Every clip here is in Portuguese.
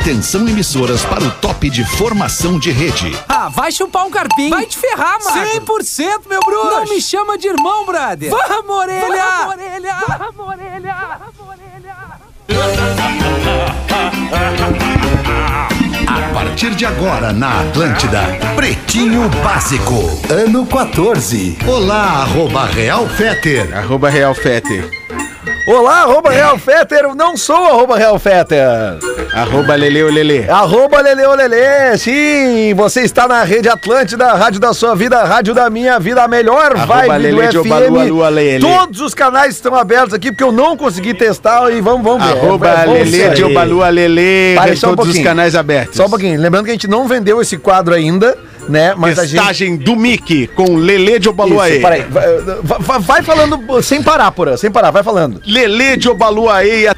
Atenção emissoras para o top de formação de rede. Ah, vai chupar um carpinho. Vai te ferrar, mano. 100% meu bruxo. Não me chama de irmão, brother. Vamos, orelha. Vamos, orelha. Vamos, orelha. A partir de agora na Atlântida, Pretinho Básico, ano 14. Olá, arroba Real Feter. Arroba Real Fetter. Olá, arroba Real Fetter, eu não sou arroba Real Fetter. Arroba Leleu Lele. Arroba Leleu Lele, sim, você está na Rede Atlântida, a rádio da sua vida, a rádio da minha vida, a melhor Arroba vibe Lele de do FM. Obalu, Alu, Alele. Todos os canais estão abertos aqui, porque eu não consegui testar e vamos, vamos ver. Arroba É Lele de Obalu Lele. Só um Todos os canais abertos. Só um pouquinho, lembrando que a gente não vendeu esse quadro ainda, né, mas a gente... Do Mickey com Lele de Isso, Obaluaê. peraí, vai, vai- vai falando sem parar, porra, sem parar, vai falando. Lele de Obaluaê.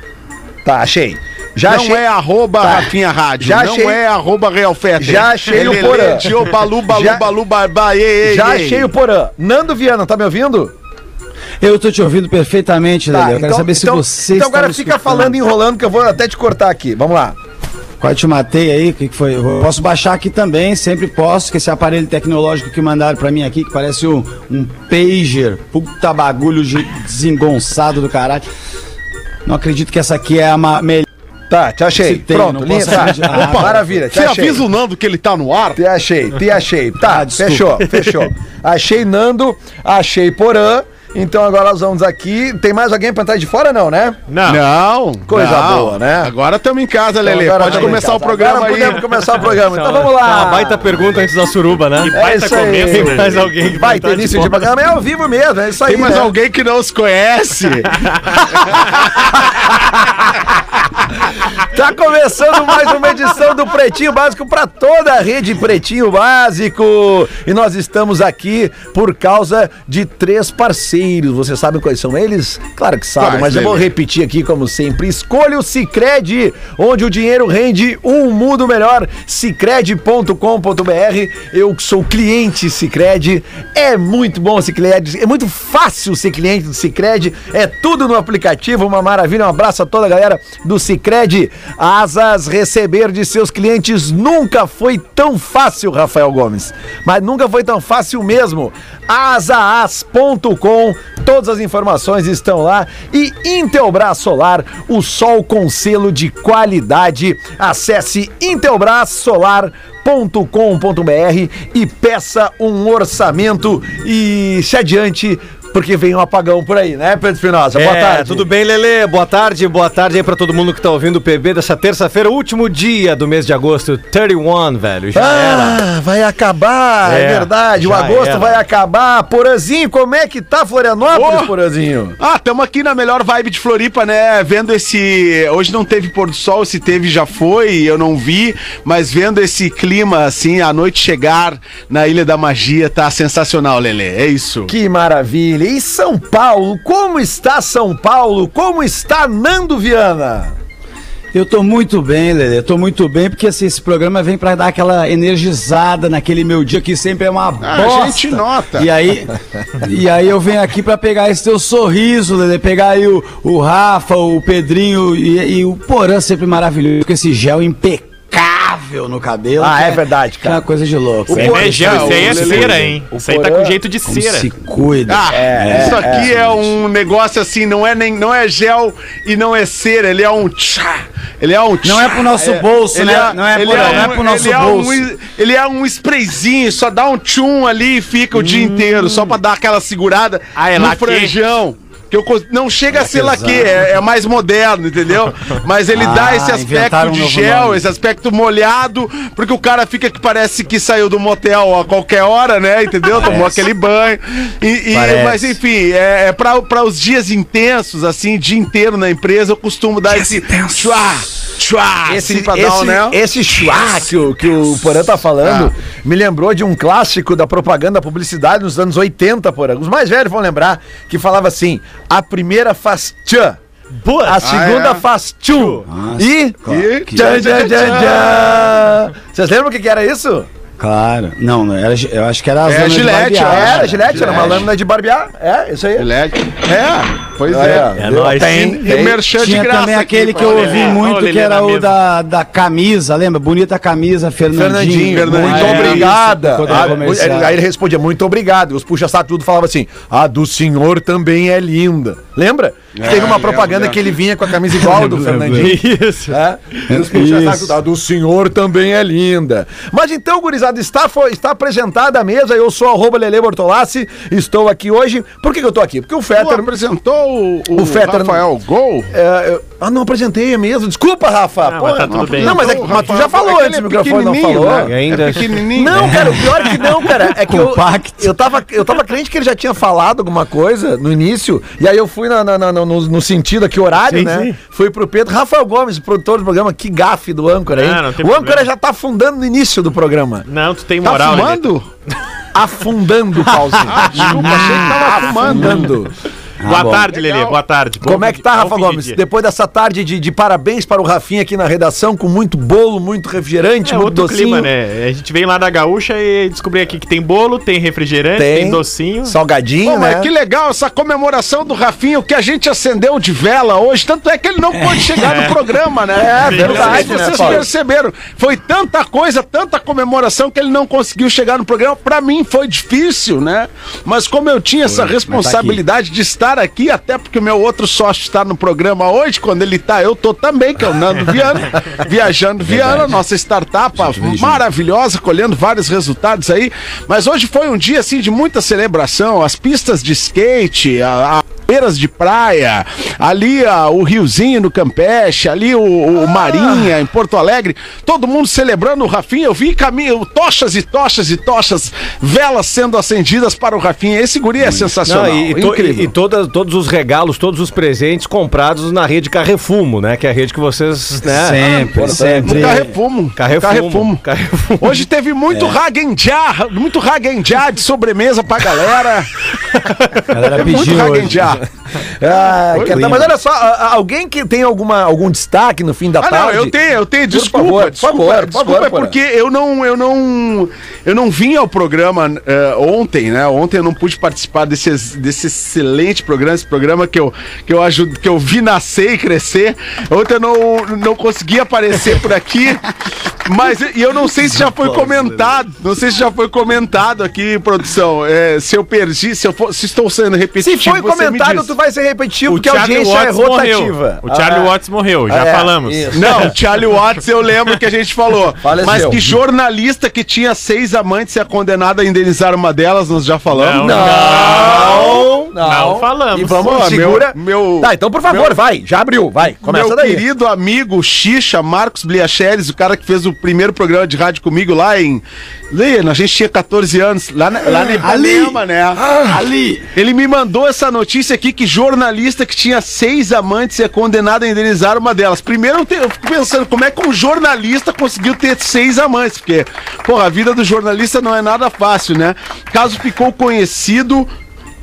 Tá, achei. Já não achei. é arroba Tá. Rafinha Rádio. Já não achei. é arroba Real Fetter. Já achei é o Porã. de Obalu, Balu, Já- Balu, Barbaê. Já achei o Porã. Nando Viana, tá me ouvindo? Eu tô te ouvindo perfeitamente, Lelê. Eu quero saber se então, você então agora fica escutando. falando, enrolando, que eu vou até te cortar aqui. Vamos lá. Quase te matei aí, o que, que foi? Eu posso baixar aqui também, sempre posso, que esse aparelho tecnológico que mandaram pra mim aqui, que parece um, um pager, puta bagulho de desengonçado do caralho. Não acredito que essa aqui é a melhor. Tá, te achei. Tem, Pronto, linha. Tá. acreditar. Opa, maravilha, te Você achei. avisa o Nando que ele tá no ar? Te achei, te achei. Tá, Ah, fechou, fechou. Achei Nando, achei Porã. Então agora nós vamos aqui. Tem mais alguém pra entrar de fora, não, né? Não. Coisa não. boa, né? Agora estamos em casa, Lele. Então agora Pode começar o programa agora aí. podemos começar o programa. Então vamos É lá. uma baita pergunta antes da suruba, né? É isso aí. Tem mais alguém que Vai tá ter de início de fora. programa. É ao vivo mesmo, é isso aí. Tem mais né? alguém que não os conhece? Tá começando mais uma edição do Pretinho Básico para toda a rede Pretinho Básico. E nós estamos aqui por causa de três parceiros. Vocês sabem quais são eles? Claro que sabem, Quais, mas eu vou repetir aqui como sempre. Escolha o Cicred, onde o dinheiro rende um mundo melhor. Cicred.com.br. Eu sou cliente Cicred. É muito bom o. É muito fácil ser cliente do Cicred. É tudo no aplicativo, uma maravilha. Um abraço a toda a galera do Cicred. Asas receber de seus clientes nunca foi tão fácil, Rafael Gomes. Mas nunca foi tão fácil mesmo. Asaas.com, todas as informações estão lá. E Intelbras Solar, o sol com selo de qualidade. Acesse intelbrasolar.com.br e peça um orçamento e se adiante. Porque vem um apagão por aí, né, Pedro Espinosa? Boa É, tarde. tudo bem, Lele? Boa tarde, boa tarde aí pra todo mundo que tá ouvindo o PB dessa terça-feira, último dia do mês de agosto, 31, velho, já era. Ah, vai acabar, é, É, verdade. O agosto era. vai acabar. Porazinho, como é que tá Florianópolis, Ô! Porazinho? Ah, estamos aqui na melhor vibe de Floripa, né? Vendo esse. Hoje não teve pôr do sol, se teve já foi, eu não vi, mas vendo esse clima assim, a noite chegar na Ilha da Magia, tá sensacional, Lele. É isso. Que maravilha. E São Paulo, como está São Paulo? Como está Nando Viana? Eu tô muito bem, Lelê. Eu tô muito bem, porque assim, esse programa vem pra dar aquela energizada naquele meu dia que sempre é uma Ah, bosta. a gente nota. E aí, e aí eu venho aqui pra pegar esse teu sorriso, Lelê. Pegar aí o, o Rafa, o Pedrinho e, e o Porã sempre maravilhoso, com esse gel impecável no cabelo. Ah, que é verdade, que é cara. uma coisa de louco. O É, É gel, isso aí é cera, hein? Isso aí tá com jeito de cera. se cuida. Ah, É, isso é, aqui é, um negócio assim, não é nem não é gel e não é cera, ele é um tchá. Ele é um tchá. Não é pro nosso bolso, ele né? Não é ele não é pro nosso ele bolso. É um, ele é um sprayzinho, só dá um tchum ali e fica o dia inteiro, só pra dar aquela segurada Ah, é no franjão. Que eu, não chega a ser laque, é, é mais moderno, entendeu? Mas ele dá Ah, esse aspecto um de gel, nome. esse aspecto molhado, porque o cara fica que parece que saiu do motel a qualquer hora, né? Entendeu? Tomou aquele banho. E, e- Parece. mas enfim, é, é para os dias intensos, assim, dia inteiro na empresa, eu costumo dar esse. Chua, chua, Esse, esse, né? esse chua que o, que o Porã tá falando me lembrou de um clássico da propaganda da publicidade nos anos 80, Porã. Os mais velhos vão lembrar que falava assim: a primeira faz tchan. A segunda é? faz. Nossa, E. tchan. Vocês lembram o que, que era isso? Claro. Não, não era, eu acho que era a É Gillette, barbear. é, Era, Gillette, era uma lâmina de barbear. É, isso aí. Gillette. É, pois Ah, é. É nóis. Tem, E tem. merchan de Tinha graça também aqui aquele pra que eu ouvi Olha muito, que era o da, da camisa, lembra? Bonita camisa, Fernandinho. Fernandinho, Fernandinho. muito É, obrigada. isso, Ah, aí ele respondia, muito obrigado. E os puxa-saco tudo falavam assim, a do senhor também é linda. Lembra? Teve uma lembro, propaganda lembro. que ele vinha com a camisa igual do Fernandinho. Isso. É? Isso. a do senhor também é linda. Mas então, gurizada, está, foi, está apresentada a mesa. Eu sou arroba Lele Bortolassi, estou aqui hoje. Por que, que eu tô aqui? Porque o Tu Fetter... apresentou o, O Fetter- Rafael Gol? É, eu- ah, não apresentei mesmo. Desculpa, Rafa. Não, mas tá tudo bem. Não, mas, é, mas tu já falou É que antes, ele o é microfone não falou. né? Ainda- É pequenininho. Não, cara, o pior que não, cara. É que eu, eu, tava, eu tava crente que ele já tinha falado alguma coisa no início. E aí eu fui na- na- na- no, no sentido aqui, horário, Sim, né? sim. Fui pro Pedro. Rafael Gomes, produtor do programa. Que gafe do âncora, hein? Ah, o âncora problema. já tá afundando no início do programa. Não, tu tem Tá moral, Lelê. fumando? Afundando, Paulinho. Ah, desculpa, achei que tava fumando. Afundando. Boa bom. tarde, Lelê. Boa tarde. Bom Como é que tá, Rafa Gomes? dia. Depois dessa tarde de, de parabéns para o Rafinha aqui na redação, com muito bolo, muito refrigerante, É muito outro docinho. clima, né? A gente veio lá da Gaúcha e descobri aqui que tem bolo, tem refrigerante, tem, docinho. Salgadinho, Pô, né? que legal essa comemoração do Rafinha, o que a gente acendeu de vela hoje, tanto é que ele não pôde chegar no programa, né? É, verdade, né, vocês Paulo? perceberam. Foi tanta coisa, tanta comemoração que ele não conseguiu chegar no programa. Pra mim foi difícil, né? Mas como eu tinha essa responsabilidade de estar aqui, até porque o meu outro sócio está no programa hoje, quando ele tá, eu tô também, que é o Nando Viana, viajando Viana, nossa startup maravilhosa, colhendo vários resultados aí. Mas hoje foi um dia assim de muita celebração, as pistas de skate, a, a feiras de praia, ali a- o Riozinho no Campeche, ali o, o Marinha em Porto Alegre, todo mundo celebrando o Rafinha. Eu vi caminho, tochas e tochas e tochas, velas sendo acendidas para o Rafinha. Esse guri é sensacional, Não, e, e to- incrível. e- e toda- todos os regalos, todos os presentes comprados na rede Carrefumo, né? Que é a rede que vocês, né? Sempre, sempre. No Carrefumo. Carrefumo. Carrefumo. Hoje teve muito Hagenjar, muito Hagenjar de sobremesa pra galera. A galera muito pediu hoje. Hagenjar. Ah, quer- mas olha só, alguém que tem alguma, algum destaque no fim da Ah, não, tarde? eu tenho, eu tenho, Por desculpa, favor, por desculpa, favor, por desculpa, favor, é porque eu não, eu não, eu não vim ao programa eh, ontem, né? Ontem eu não pude participar desse, desse excelente programa, esse programa que eu, que eu ajudo, que eu vi nascer e crescer. Ontem eu não, não consegui aparecer por aqui, mas e eu não sei se já foi comentado, não sei se já foi comentado aqui, produção, eh, se eu perdi, se eu for, se estou sendo Se repetitivo. foi você comentado, diz. tu vai ser repetitivo, O porque a Charlie audiência é Watts rotativa. morreu. O Charlie Ah, Watts morreu, já é, falamos. isso. Não, o Charlie Watts eu lembro que a gente falou. Faleceu. Mas que jornalista que tinha seis amantes e é condenado a indenizar uma delas, nós já falamos. Não, não, Não falamos. E vamos, Pô, segura. meu- meu- tá, então por favor, meu- vai, já abriu, vai, começa Meu daí. querido amigo Xixa, Marcos Bliacheres, o cara que fez o primeiro programa de rádio comigo lá em. Lê, a gente tinha 14 anos, lá, na, lá na Ipanema, né? Ali. Ele me mandou essa notícia aqui que jornalista que tinha seis amantes é condenado a indenizar uma delas. Primeiro eu, te- eu fico pensando como é que um jornalista conseguiu ter seis amantes, porque, porra, a vida do jornalista não é nada fácil, né? Caso ficou conhecido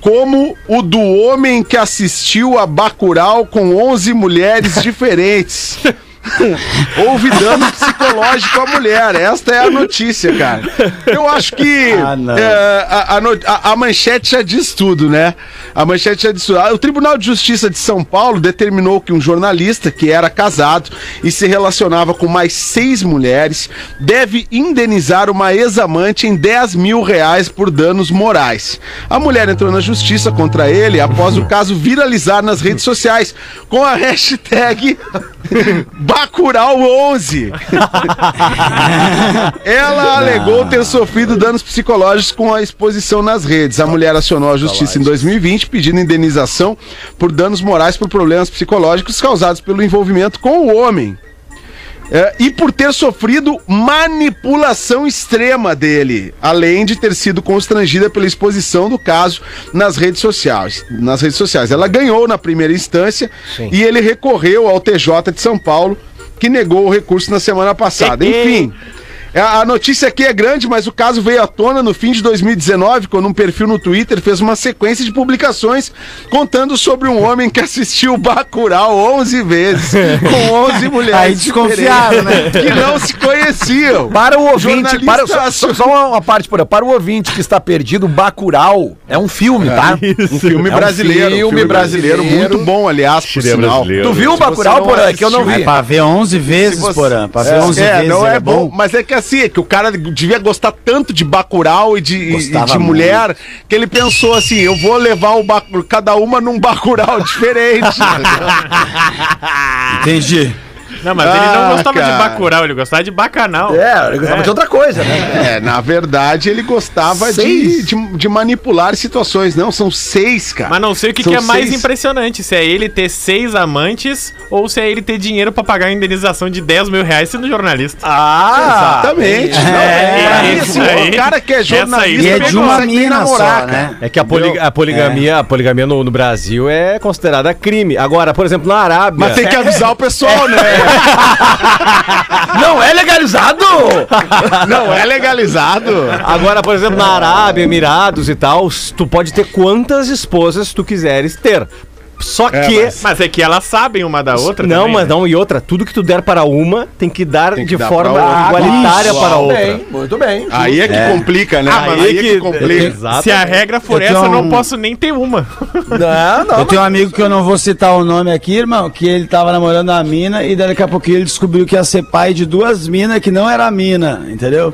como o do homem que assistiu a Bacurau com 11 mulheres diferentes. Houve dano psicológico à mulher. Esta é a notícia, cara. Eu acho que Ah, é, a, a- a manchete já diz tudo, né? A manchete já diz tudo. Ah, O Tribunal de Justiça de São Paulo determinou que um jornalista que era casado e se relacionava com mais seis mulheres deve indenizar uma ex-amante em 10 mil reais por danos morais. A mulher entrou na justiça contra ele após o caso viralizar nas redes sociais com a hashtag Bacurau11. Ela alegou ter sofrido danos psicológicos com a exposição nas redes. A mulher acionou a justiça em 2020 pedindo indenização por danos morais por problemas psicológicos causados pelo envolvimento com o homem. É, e por ter sofrido manipulação extrema dele, além de ter sido constrangida pela exposição do caso nas redes sociais. Nas redes sociais. Ela ganhou na primeira instância e ele recorreu ao TJ de São Paulo, que negou o recurso na semana passada. Enfim. É, A notícia aqui é grande, mas o caso veio à tona no fim de 2019, quando um perfil no Twitter fez uma sequência de publicações contando sobre um homem que assistiu Bacurau 11 vezes, com 11 mulheres Aí desconfiaram, né? que não se conheciam. Para o ouvinte, Jornalista para, só, só- só uma, uma parte por aí. Para o ouvinte que está perdido, Bacurau é um filme, tá? Um filme É um brasileiro, um filme filme brasileiro, brasileiro. muito bom, aliás, por sinal. Tu viu o Bacurau, Porã? Que eu não vi. É pra ver 11 vezes, você- Porã. Pra ver É, 11 é, vezes. não é bom, mas é que assim, é que o cara devia gostar tanto de Bacurau e de, e de mulher, que ele pensou assim, eu vou levar o cada uma num Bacurau diferente. Entendi. Não, mas ele Ah, não gostava cara. de Bacurau, ele gostava de Bacanal. É, eu gostava de outra coisa, né? é, na verdade, ele gostava de, de, de manipular situações. Não, são seis, cara. Mas não sei o que, que é mais impressionante, se é ele ter seis amantes ou se é ele ter dinheiro pra pagar a indenização de 10 mil reais sendo jornalista. Ah! Exatamente. Não, É, mim, isso assim, aí. o cara que é jornalista E é de uma mina namorar, só, né? É que a, poli- a poligamia, a poligamia no, no Brasil é considerada crime. Agora, por exemplo, na Arábia. Mas tem que avisar o pessoal, né? Não é legalizado! Não é legalizado. Agora, por exemplo, na Arábia, Emirados e tal, tu pode ter quantas esposas tu quiseres ter. Só É, que. mas- Mas é que elas sabem uma da outra não, também, mas né? não, e outra, tudo que tu der para uma tem que dar Tem que de dar forma pra outra. igualitária Isso. para a outra. Bem, muito bem. Aí é que complica, né? Ah, mas aí é que que- complica. Se a regra for Eu essa, eu não um- posso nem ter uma. Não, não. Eu tenho um amigo que eu não vou citar o nome aqui, irmão, que ele tava namorando a mina e daqui a pouquinho ele descobriu que ia ser pai de duas minas que não era a mina, entendeu?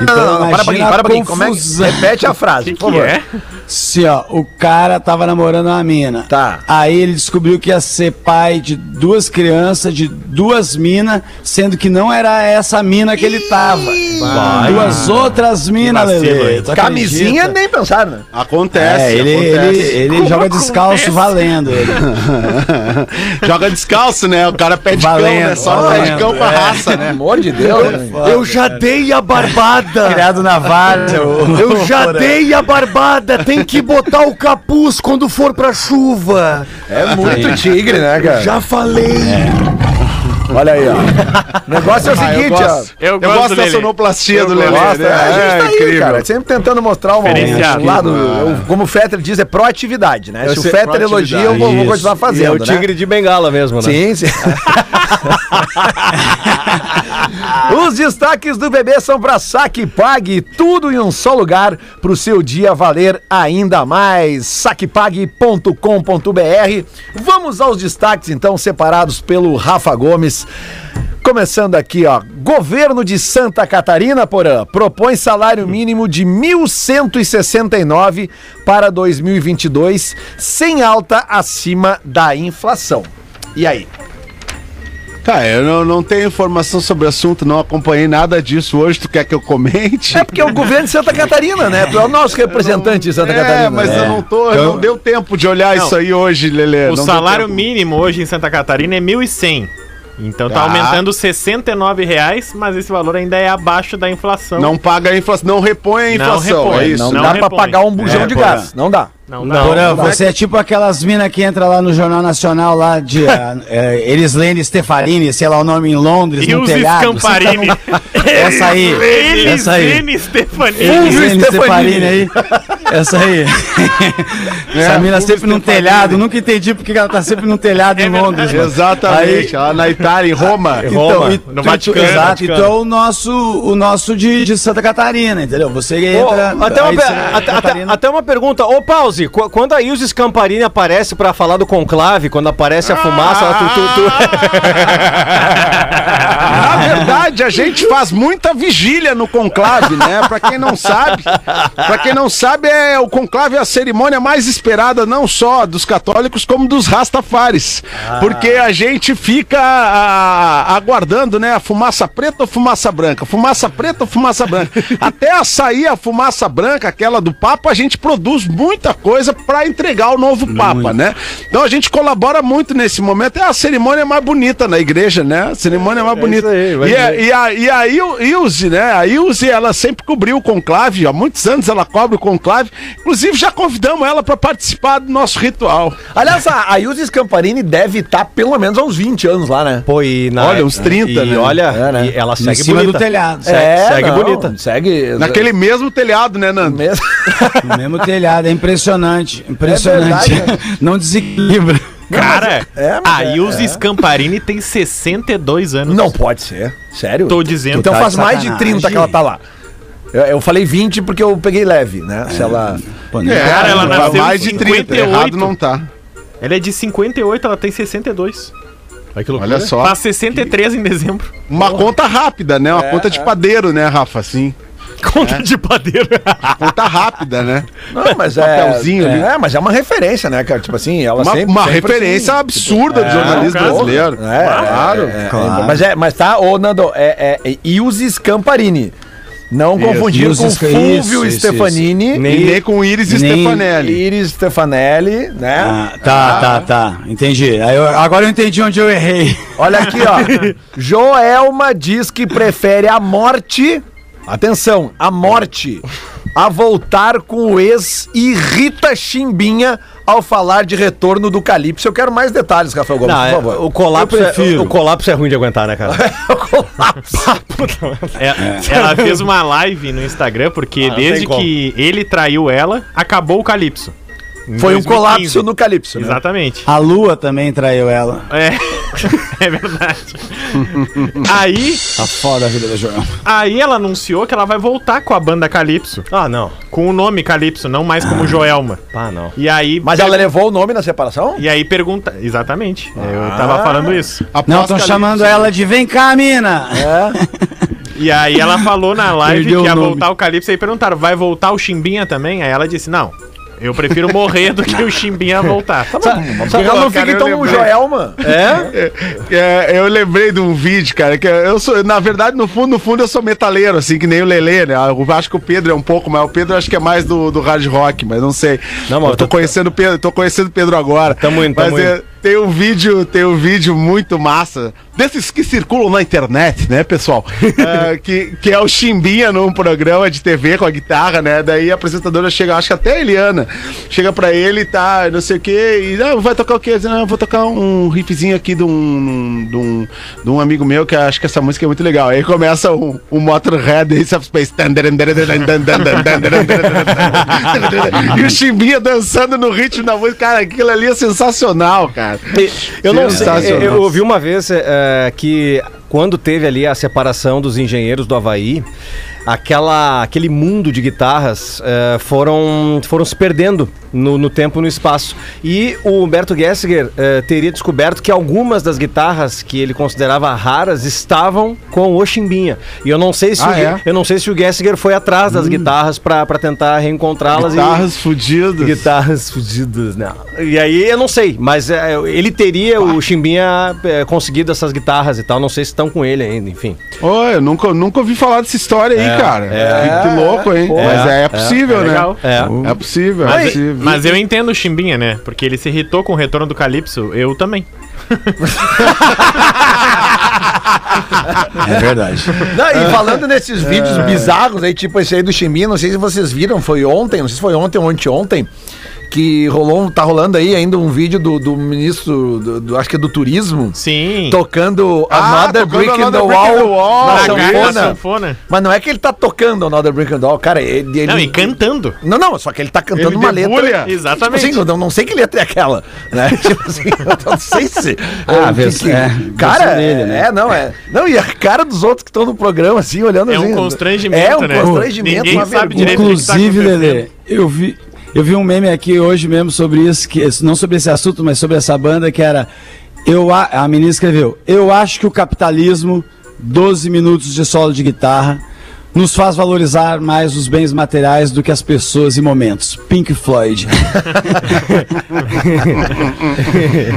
Então, Não, não, não, para um pouquinho, imagina para um a pouquinho. Como é que... Repete a frase, O que, por que favor. é? Sim, ó, o cara tava namorando uma mina. Tá. Aí ele descobriu que ia ser pai de duas crianças, de duas minas, sendo que não era essa mina que ele tava. Duas outras minas, Lele. Camisinha acredita? nem pensar, né? Acontece. É, ele, acontece. ele, ele joga descalço valendo. Ele. Joga descalço, né? O cara pede cão, Valendo, né? Só valendo. pede cão com a raça, né? Pelo amor de Deus. né? Eu já dei a barbada! Criado na várzea. Eu já dei a barbada! Tem que botar o capuz quando for pra chuva! É muito tigre, né, cara? Já falei! Olha aí, ó. O negócio é o Ah, eu seguinte, ó. gosto, Eu eu gosto gosto do da Lelê. sonoplastia do Eu Lelê. Gosta, né? é, a gente É tá aí, incrível. cara, sempre tentando mostrar um, um lado, eu- como o Fetter diz, é proatividade, né? Eu Se o Fetter elogia, eu vou, vou continuar E fazendo, é o né? tigre de bengala mesmo, né? Sim, sim. Os destaques do bebê são para Saque Pague, tudo em um só lugar para o seu dia valer ainda mais. Saquepague.com.br. Vamos aos destaques então separados pelo Rafa Gomes. Começando aqui, ó. Governo de Santa Catarina, Porã, propõe salário mínimo de 1.169 para 2022, sem alta acima da inflação. E aí? Tá, eu não, não tenho informação sobre o assunto, não acompanhei nada disso hoje. Tu quer que eu comente? É porque é o governo de Santa Catarina, né? Tu é o nosso representante de Santa É, Catarina. mas né? eu não tô, não deu tempo de olhar Não. isso aí hoje, Lelê. O não salário mínimo hoje em Santa Catarina é 1.100. Então tá Tá. aumentando 69 reais, mas esse valor ainda é abaixo da inflação. Não paga a inflação, não repõe a Não inflação, repõe, é isso? Não, Não dá pra repõe. pagar um bujão É, de gás. Não dá. Não, Não. Porã, você é tipo aquelas minas que entra lá no Jornal Nacional lá de uh, Elislene Stefarini, sei lá o nome em Londres, E no telhado. Scamparini. Essa aí, essa aí. Elisene Stefanini. Elislene Stefanini. Stefarini aí. Essa aí. Essa mina sempre num telhado, nunca entendi porque ela tá sempre num telhado em Londres. mano. Exatamente, lá na Itália, em Roma. Roma, e no tu- Vaticano, Exato, Vaticano. então o nosso, o nosso de, de Santa Catarina, entendeu? Você entra. até, uma, aí até- até- até uma pergunta. Ô, Pause, qu- quando a Ilse Scamparini aparece pra falar do conclave, quando aparece a fumaça, ela- tu, tu- Na verdade, a gente faz muita vigília no conclave, né? Pra quem não sabe, para quem não sabe, é o conclave é a cerimônia mais esperada não só dos católicos como dos rastafares, porque a gente fica a- aguardando, né, a fumaça preta ou fumaça branca, fumaça preta ou fumaça branca. Até sair a fumaça branca, aquela do Papa, a gente produz muita coisa pra entregar o novo Papa, né? Então a gente colabora muito nesse momento. É a cerimônia mais bonita na igreja, né? A cerimônia mais bonita. aí, e, é, ver. e a, e a Il- Ilse, né? A Ilse, ela sempre cobriu o conclave, há muitos anos ela cobre o conclave. Inclusive, já convidamos ela para participar do nosso ritual. Aliás, a, a Scamparini deve estar pelo menos há uns 20 anos lá, né? Pô, e na, Olha, uns 30, e né? olha, É, né? e ela Em segue cima bonita. do telhado. É, segue não, bonita. Segue. Naquele mesmo telhado, né, Nando? mesmo. No mesmo telhado, é impressionante. Impressionante. É verdade, Não desequilibra. Cara, é, a é, Ilse é. Scamparini tem 62 anos. Não pode ser. Sério? Tô dizendo. Então tá faz mais de sacanagem. 30 que ela tá lá. Eu, eu falei 20 porque eu peguei leve, né? Se ela. Pô, nem- Cara, ela vai nasceu mais em de 30, 58. errado não tá. Ela é de 58, ela tem 62. Olha que Olha só. Faz 63 em dezembro. Uma conta rápida, né? Uma conta de padeiro, né, Rafa? Assim. Conta de padeiro. Conta rápida, né? Não, mas é. Papelzinho ali. É, mas é uma referência, né, cara? Tipo assim, ela Uma, sempre. uma sempre referência assim, absurda do É, jornalismo cara. brasileiro. É, claro. é, é, Claro. Mas, é, mas tá, ô Nando, é, é, é Ilse Scamparini. Não Isso, confundir com Fulvio isso, isso, Stefanini E nem com Iris Nem- Stefanelli. Iris Stefanelli, né? Ah, tá, tá, tá. Entendi. Eu- agora eu entendi onde eu errei. Olha aqui, ó. Joelma diz que prefere a morte. Atenção, a morte. A voltar com o ex e Rita Chimbinha ao falar de retorno do Calypso. Eu quero mais detalhes, Rafael Gomes, Não, por é, favor. o, colapso é, o, o colapso é ruim de aguentar, né, cara? É, Ela fez uma live no Instagram porque Ah, desde que ele traiu ela, acabou o Calypso. Foi um 2015. colapso no Calypso. né? Exatamente. A lua também traiu ela. É, é verdade. aí, Tá foda a vida da Joelma. aí ela anunciou que ela vai voltar com a banda Calypso. Ah, não. Com o nome Calypso, não mais como Joelma. Ah, não. E aí. Mas ela levou o nome na separação? E aí pergunta. Exatamente. Eu tava falando isso. Não, Após estão Calypso. chamando ela de vem cá, mina. É. E aí ela falou na live Perdeu que ia voltar o Calypso. Aí perguntaram, vai voltar o Chimbinha também? Aí ela disse, não. Eu prefiro morrer do que o Chimbinha voltar. Porque ela não Cara, fica eu então um lembrei. Joelma. É? É, eu lembrei de um vídeo, cara, que eu sou, na verdade, no fundo, no fundo, eu sou metaleiro, assim, que nem o Lelê, né? Eu acho que o Pedro é um pouco, mas o Pedro acho que é mais do, do hard rock, mas não sei. Não, mas eu tô tô- conhecendo o Pedro, tô conhecendo o Pedro agora. Tamo indo, tamo mas é, indo. Tem um vídeo, tem um vídeo muito massa, desses que circulam na internet, né, pessoal? É, que, que é o Chimbinha num programa de TV com a guitarra, né? Daí a apresentadora chega, acho que até a Eliana, chega pra ele e tá, não sei o quê, e não, vai tocar o quê? Diz, eu vou tocar um riffzinho aqui de um, de um, de um amigo meu que acho que essa música é muito legal. Aí começa um, um Motorhead Ace of Space. E o Chimbinha dançando no ritmo da música. Cara, aquilo ali é sensacional, cara. Eu não sei, Sensacional. eu ouvi uma vez é, que quando teve ali a separação dos engenheiros do Havaí, aquela, aquele mundo de guitarras é, foram, foram se perdendo no, no tempo e no espaço. E o Humberto Gessinger é, teria descoberto que algumas das guitarras que ele considerava raras estavam com o Chimbinha. E eu não sei se, Ah, o, é? eu não sei se o Gessinger foi atrás das guitarras para tentar reencontrá-las. e- Guitarras fudidas. Guitarras fudidas, não. E aí eu não sei, mas é, ele teria, o Chimbinha, é, conseguido essas guitarras e tal. Não sei se estão com ele ainda, enfim. Ô, eu nunca, nunca ouvi falar dessa história aí, cara. é. que, que louco, hein? Pô, Mas é, é, possível, é né? legal. É. É possível, é Mas, possível. mas eu entendo o Chimbinha, né? Porque ele se irritou com o retorno do Calypso. Eu também. É verdade. Não, e falando nesses vídeos bizarros aí, tipo esse aí do Chimbinha, não sei se vocês viram, foi ontem, não sei se foi ontem ou anteontem, que rolou, um- tá rolando aí ainda um vídeo do, do ministro, do, do- acho que é do turismo, Sim. tocando Ah, Another tocando Brick in the in the Wall, Wall, na sanfona. sanfona. Mas não é que ele tá tocando Another Brick in the Wall, cara, ele... ele Não, e cantando. Não, não, só que ele tá cantando Ele uma debulha. letra. Exatamente. Tipo assim, eu não sei que letra é aquela, né? tipo assim, eu não sei se. Ah, é, vê se- é, cara, dele, né? é, não, é. Não, e a cara dos outros que estão no programa, assim, olhando É um assim. constrangimento, É um né? constrangimento, Ninguém uma sabe vergonha. direito tá Inclusive. Lelê, eu vi, eu vi um meme aqui hoje mesmo sobre isso, que, não sobre esse assunto, mas sobre essa banda que era. Eu, a, a menina escreveu: Eu acho que o capitalismo, 12 minutos de solo de guitarra, nos faz valorizar mais os bens materiais do que as pessoas e momentos. Pink Floyd.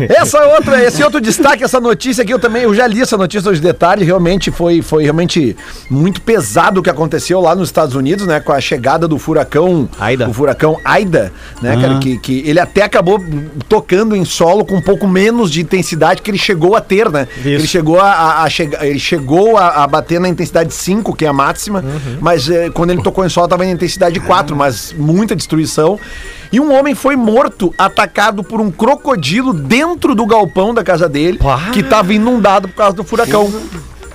Essa outra, esse outro destaque, essa notícia aqui, eu também, eu já li essa notícia hoje de tarde, realmente foi, foi realmente muito pesado o que aconteceu lá nos Estados Unidos, né, com a chegada do furacão, Aida. o furacão Aida, né, cara, que, que ele até acabou tocando em solo com um pouco menos de intensidade que ele chegou a ter, né? Ele chegou a, a, a ele chegou a, a bater na intensidade 5, que é a máxima, mas eh, quando ele tocou em solo tava na intensidade 4, mas muita destruição. E um homem foi morto, atacado por um crocodilo dentro do galpão da casa dele, que estava inundado por causa do furacão.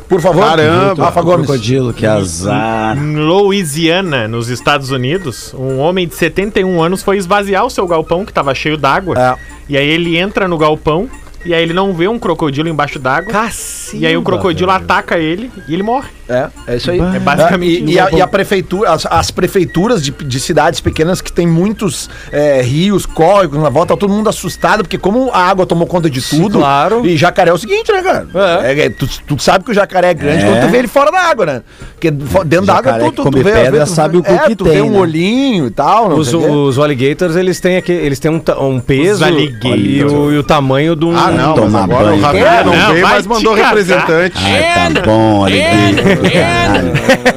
Por favor, Caramba. Rafa Gomes. Crocodilo, que azar. Em Louisiana, nos Estados Unidos, um homem de 71 anos foi esvaziar o seu galpão, que estava cheio d'água. É. E aí ele entra no galpão e aí ele não vê um crocodilo embaixo d'água. E aí o crocodilo ataca ele e ele morre. É, é isso aí. É basicamente E, e a, e a prefeitura, as, as prefeituras de, de cidades pequenas que tem muitos é, rios, córregos na volta, tá todo mundo assustado, porque como a água tomou conta de tudo. claro. E jacaré é o seguinte, né, cara? É. é, tu, tu sabe que o jacaré é grande É. quando tu vê ele fora da água, né? Porque dentro da água tu, tu, come tu vê. pedra tu- sabe o que é, que tu tem, vê um né? olhinho e tal. Não Os, os alligators, eles têm, aquele, eles têm um, um peso alligators. e o, e o tamanho de um... Ah, não, mas Tomar agora banho. o Rafinha É, não não, veio, mas mandou representante. Ai, tá bom. Caralho.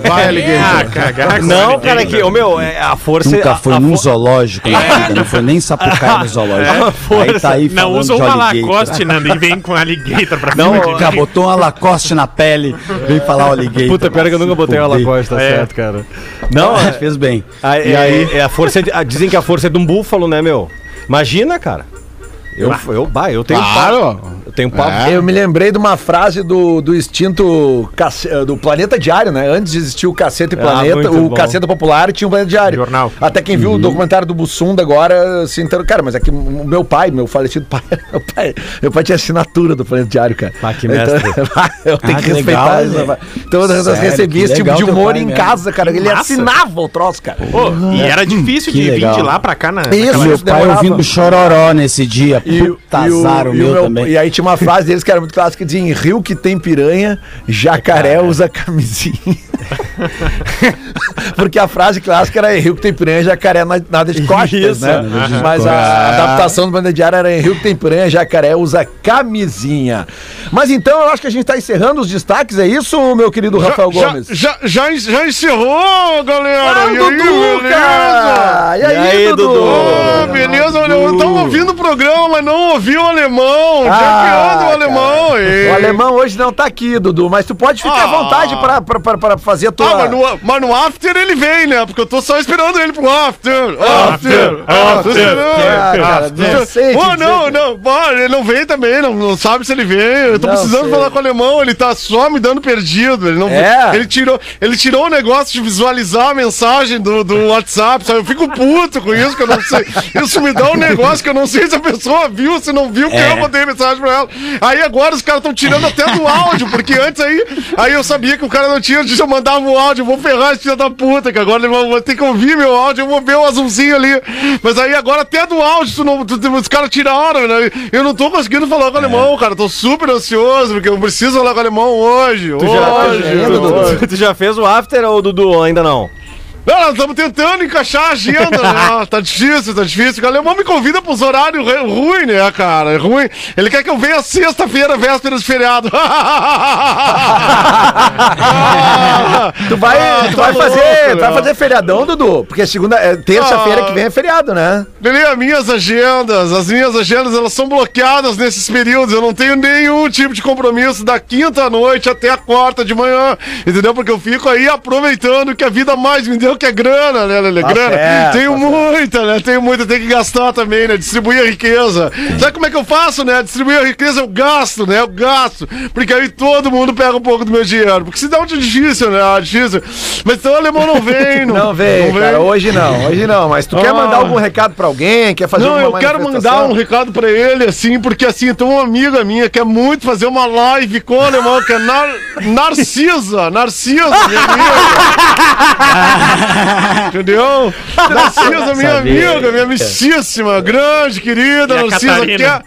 Vai, Ah, Alligator. cagar Não, cara, que, ô meu, é, a força... Nunca a- foi a num zoológico na vida, não foi nem Sapucaí no zoológico. Aí tá aí Não falando usa uma. Lacoste, Nando, e vem com alligator pra Não, cima de Cara, botou uma Lacoste na pele, vem falar o alligator. Puta, pior que eu nunca botei uma. Lacoste, tá É. certo, cara. Não, Não, é, fez bem. a, é, é a força... de- a- dizem que a força é de um búfalo, né, meu? Imagina, cara. Eu, eu, bah, eu tenho Claro. Eu tenho papo. É. Eu me lembrei de uma frase do, do extinto Cace- eh, do Planeta Diário, né? Antes de existir o Caceta e Ah, Planeta, muito o bom. Caceta Popular tinha o Planeta Diário. Jornal. Até quem viu o documentário do Bussunda agora se. Cara, mas é que o meu pai, meu falecido pai, meu pai, meu pai tinha assinatura do Planeta Diário, cara. Ah, que mestre. eu tenho Ah, que que respeitar legal, isso. né? Então eu Sério, recebi que esse tipo de humor em mesmo. casa, cara. Ele massa. assinava o troço, cara. Pô, e era difícil que de vir legal. de lá pra cá na. Isso, Meu pai demorava. ouvindo chororó nesse dia. E, Puta e o- azar o meu também. E aí tinha uma frase deles que era muito clássica, que dizia, em rio que tem piranha, jacaré usa camisinha. Porque a frase clássica era em rio que tem piranha, jacaré na- nada de costas, Isso, né? de Mas a costas. adaptação do Banda Diária era em rio que tem piranha, jacaré usa camisinha. Mas então eu acho que a gente tá encerrando os destaques, é isso, meu querido Rafael já, Gomes? já, já, já encerrou, galera. Ah, E aí, Dudu, beleza? cara! E aí, E aí, Dudu? Dudu? Ô, beleza, eu tava ouvindo o programa, mas não ouvi o alemão. Já que anda o Ah, alemão. e- O alemão hoje não tá aqui, Dudu, mas tu pode ficar à Ah. vontade pra, pra, pra, pra fazer a tua... Ah, mas no, mas no after ele vem, né? Porque eu tô só esperando ele pro after. After, after. after. Ah, cara, After. não sei dizer, não, não, pô, ele não vem também, não, não sabe se ele vem. Eu tô Não precisando sei. falar com o alemão, ele tá só me dando perdido. Ele não É? ele tirou, ele tirou o negócio de visualizar a mensagem do, do WhatsApp, sabe? Eu fico puto com isso, que eu não sei. Isso me dá um negócio que eu não sei se a pessoa viu, se não viu, que É. eu mandei mensagem pra ela. Aí agora os caras estão tirando até do áudio, porque antes aí, aí eu sabia que o cara não tinha, eu mandava o áudio, eu vou ferrar esse filho da puta, que agora ele vai ter que ouvir meu áudio, eu vou ver o azulzinho ali. Mas aí agora até do áudio, tu não, tu- os caras tiraram, né? Eu não tô conseguindo falar com o alemão, cara. Tô super ansioso, porque eu preciso falar com o alemão hoje. Tu já, hoje, hoje. tu, tu já fez o after ou Dudu ainda não? Não, nós estamos tentando encaixar a agenda, né? Tá difícil, tá difícil. O alemão me convida pros horários ruim, né, cara? É ruim. Ele quer que eu venha sexta-feira, véspera de feriado. Tu vai, Ah, tu tá vai louco, fazer, vai fazer feriadão, Dudu? Porque segunda, é, terça-feira Ah. que vem é feriado, né? As minhas agendas, as minhas agendas, elas são bloqueadas nesses períodos. Eu não tenho nenhum tipo de compromisso da quinta à noite até a quarta de manhã, entendeu? Porque eu fico aí aproveitando que a vida mais me deu, que é grana, né, Lelê? Tá grana. certo, tenho tá muita, né? Tenho muita, tenho que gastar também, né? Distribuir a riqueza. Sabe como é que eu faço, né? Distribuir a riqueza, eu gasto, né? Eu gasto. Porque aí todo mundo pega um pouco do meu dinheiro. Porque senão é muito difícil, né? É difícil. Mas então o alemão não vem, não, Não vem, cara, hoje não, hoje não. Mas tu quer Ah. mandar algum recado pra alguém? Quer fazer Não, eu quero mandar um recado pra ele, assim, porque assim, tem uma amiga minha que quer muito fazer uma live com o alemão, que é Nar Narcisa, Narcisa, minha amiga. Entendeu? Narcisa, minha Sabia. amiga, minha amicíssima, grande, querida, E Narcisa, quer,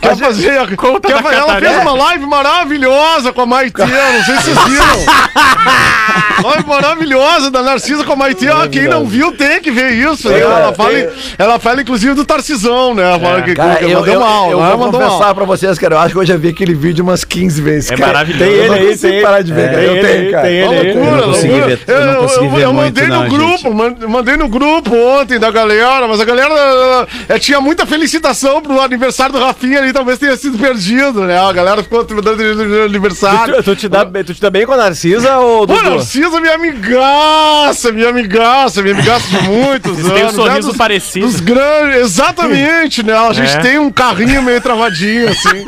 Quer fazer. Conta quer fazer ela Catarina. fez uma live maravilhosa com a Maitê. Não sei se vocês viram. live maravilhosa da Narcisa com a Maitê. Ah, quem não viu tem que ver isso. né? Ela, fala, ela fala, inclusive, do Tarcisão, né? Fala que, Cara, que eu, mandou eu, mal. eu né? vou Mandou confessar mal. pra vocês, cara, eu acho que eu já vi aquele vídeo umas 15 vezes. É cara. maravilhoso. Tem ele Eu aí, tem parar de ver, cara. Eu ele tenho, cara. tem ele aí. loucura, Eu não consegui ver- eu não consegui ver eu mandei no grupo, man- mandei no grupo ontem da galera, mas a galera eh, tinha muita felicitação pro aniversário do Rafinha ali, talvez tenha sido perdido, né? A galera ficou dando aniversário. Tu, tu te dá, tu te dá bem com a Narcisa ou Pô, Dudu? Narcisa, minha amigaça, minha amigaça, minha amigaça de muitos anos. um né? sorriso Dos- parecido. Dos grandes, exatamente, né? A gente É. tem um carrinho meio travadinho, assim.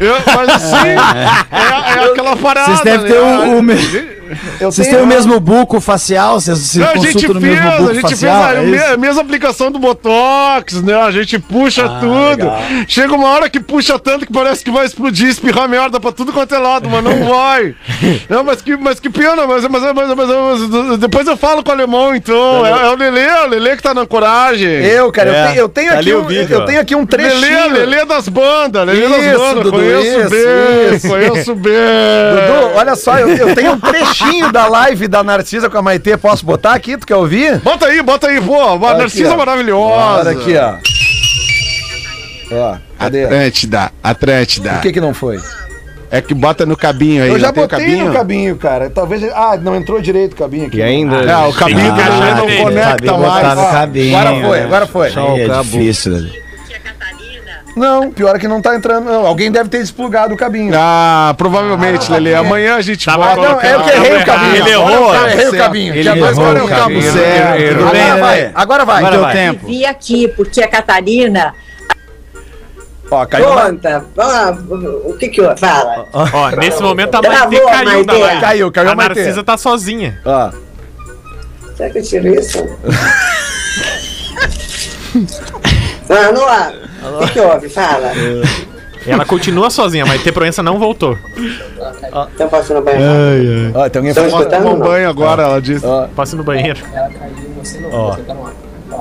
Eu- mas assim, é, é aquela parada. Vocês devem né? ter o, o me- Vocês têm o mesmo buco facial? Vocês se Não, a gente fez, mesmo a buco gente facial? fez a, é a mesma aplicação do Botox, né? A gente puxa tudo. Chega uma hora que puxa tanto que parece que vai explodir, espirrar merda pra tudo quanto é lado, mas não vai. não, mas que, mas que pena, mas, mas, mas, mas- mas- depois eu falo com o alemão, então. É, é o Lelê, é o Lelê que tá na coragem. Eu, cara, eu É, tenho, eu tenho tá aqui um, vídeo, eu tenho aqui um Lelê, trechinho. Lelê das bandas, Lelê das bandas. Dudu, conheço isso, bem, isso. conheço bem. Dudu, olha só, eu, eu tenho um trechinho da live da Narcisa com a Maitê. Posso botar aqui? Tu quer ouvir? Bota aí, bota aí, pô. A Narcisa aqui, ó. maravilhosa. Olha aqui, ó. Ó, cadê? Atlântida, Atlântida. Por que que não foi? É que bota no cabinho aí. Eu já não tem o botei no cabinho, cara. Talvez. Ah, não entrou direito o cabinho aqui. E ainda. É, o cabinho do que Lelê encaixar não conecta mais. cabinho. agora foi, agora foi. Aí é difícil, né? Não, pior é que não tá entrando. Não. Alguém deve ter desplugado o cabinho. Ah, provavelmente, Lelê. Amanhã a gente Tava bota. Não, é eu que errei o cabinho. Ele errou, Eu errei o cabinho. Ele agora errou agora é o o cabo cabinho. certo. Errou. Agora Bem, vai, agora vai. Deu vai. tempo. Vi aqui, porque a Catarina. Ó, caiu uma... Conta, ah, o que que eu fala? Ó, nesse momento a Travou a caiu da live. Caiu, caiu a A. Narcisa tá sozinha. Ó. Será que eu tiro isso? Ah, não há. O que que houve? Fala. Ela continua sozinha, a Maitê Proença não voltou. Estão passando bem. Ó, tem alguém Estão falando. ou não? banho agora, ela disse. Posso ir no banheiro. Tá,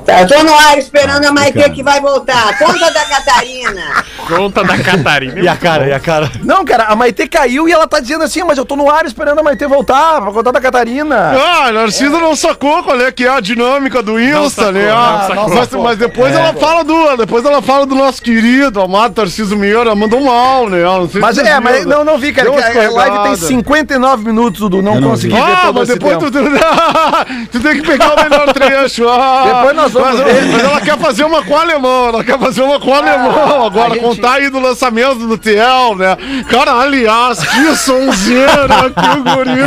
eu tô no ar esperando a Maitê que vai voltar. Conta da Catarina. Conta da Catarina. E a cara, e a cara. Não, cara, a Maitê caiu e ela tá dizendo assim, mas eu tô no ar esperando a Maitê voltar pra contar da Catarina. Ah, a Narcisa não sacou qual é que é a dinâmica do Insta, sacou, né? não Ah, sacou. mas, mas depois ela fala do. Depois ela fala do nosso querido, amado Tarcísio Meira, mandou mal, né? Não sei se Mas é, mas não, não vi, cara. Deu que uma A live tem escorregada. 59 minutos, Dudu. Não não consegui vi. ver Ah, todo mas esse depois tempo. tu, tu tem que pegar o melhor trecho. Ah, Depois nós vamos mas, ver. mas ela quer fazer uma com o alemão, ela quer fazer uma com o alemão agora, a gente- contar aí do lançamento do TL, né? Cara, aliás, que sonzeira que o guri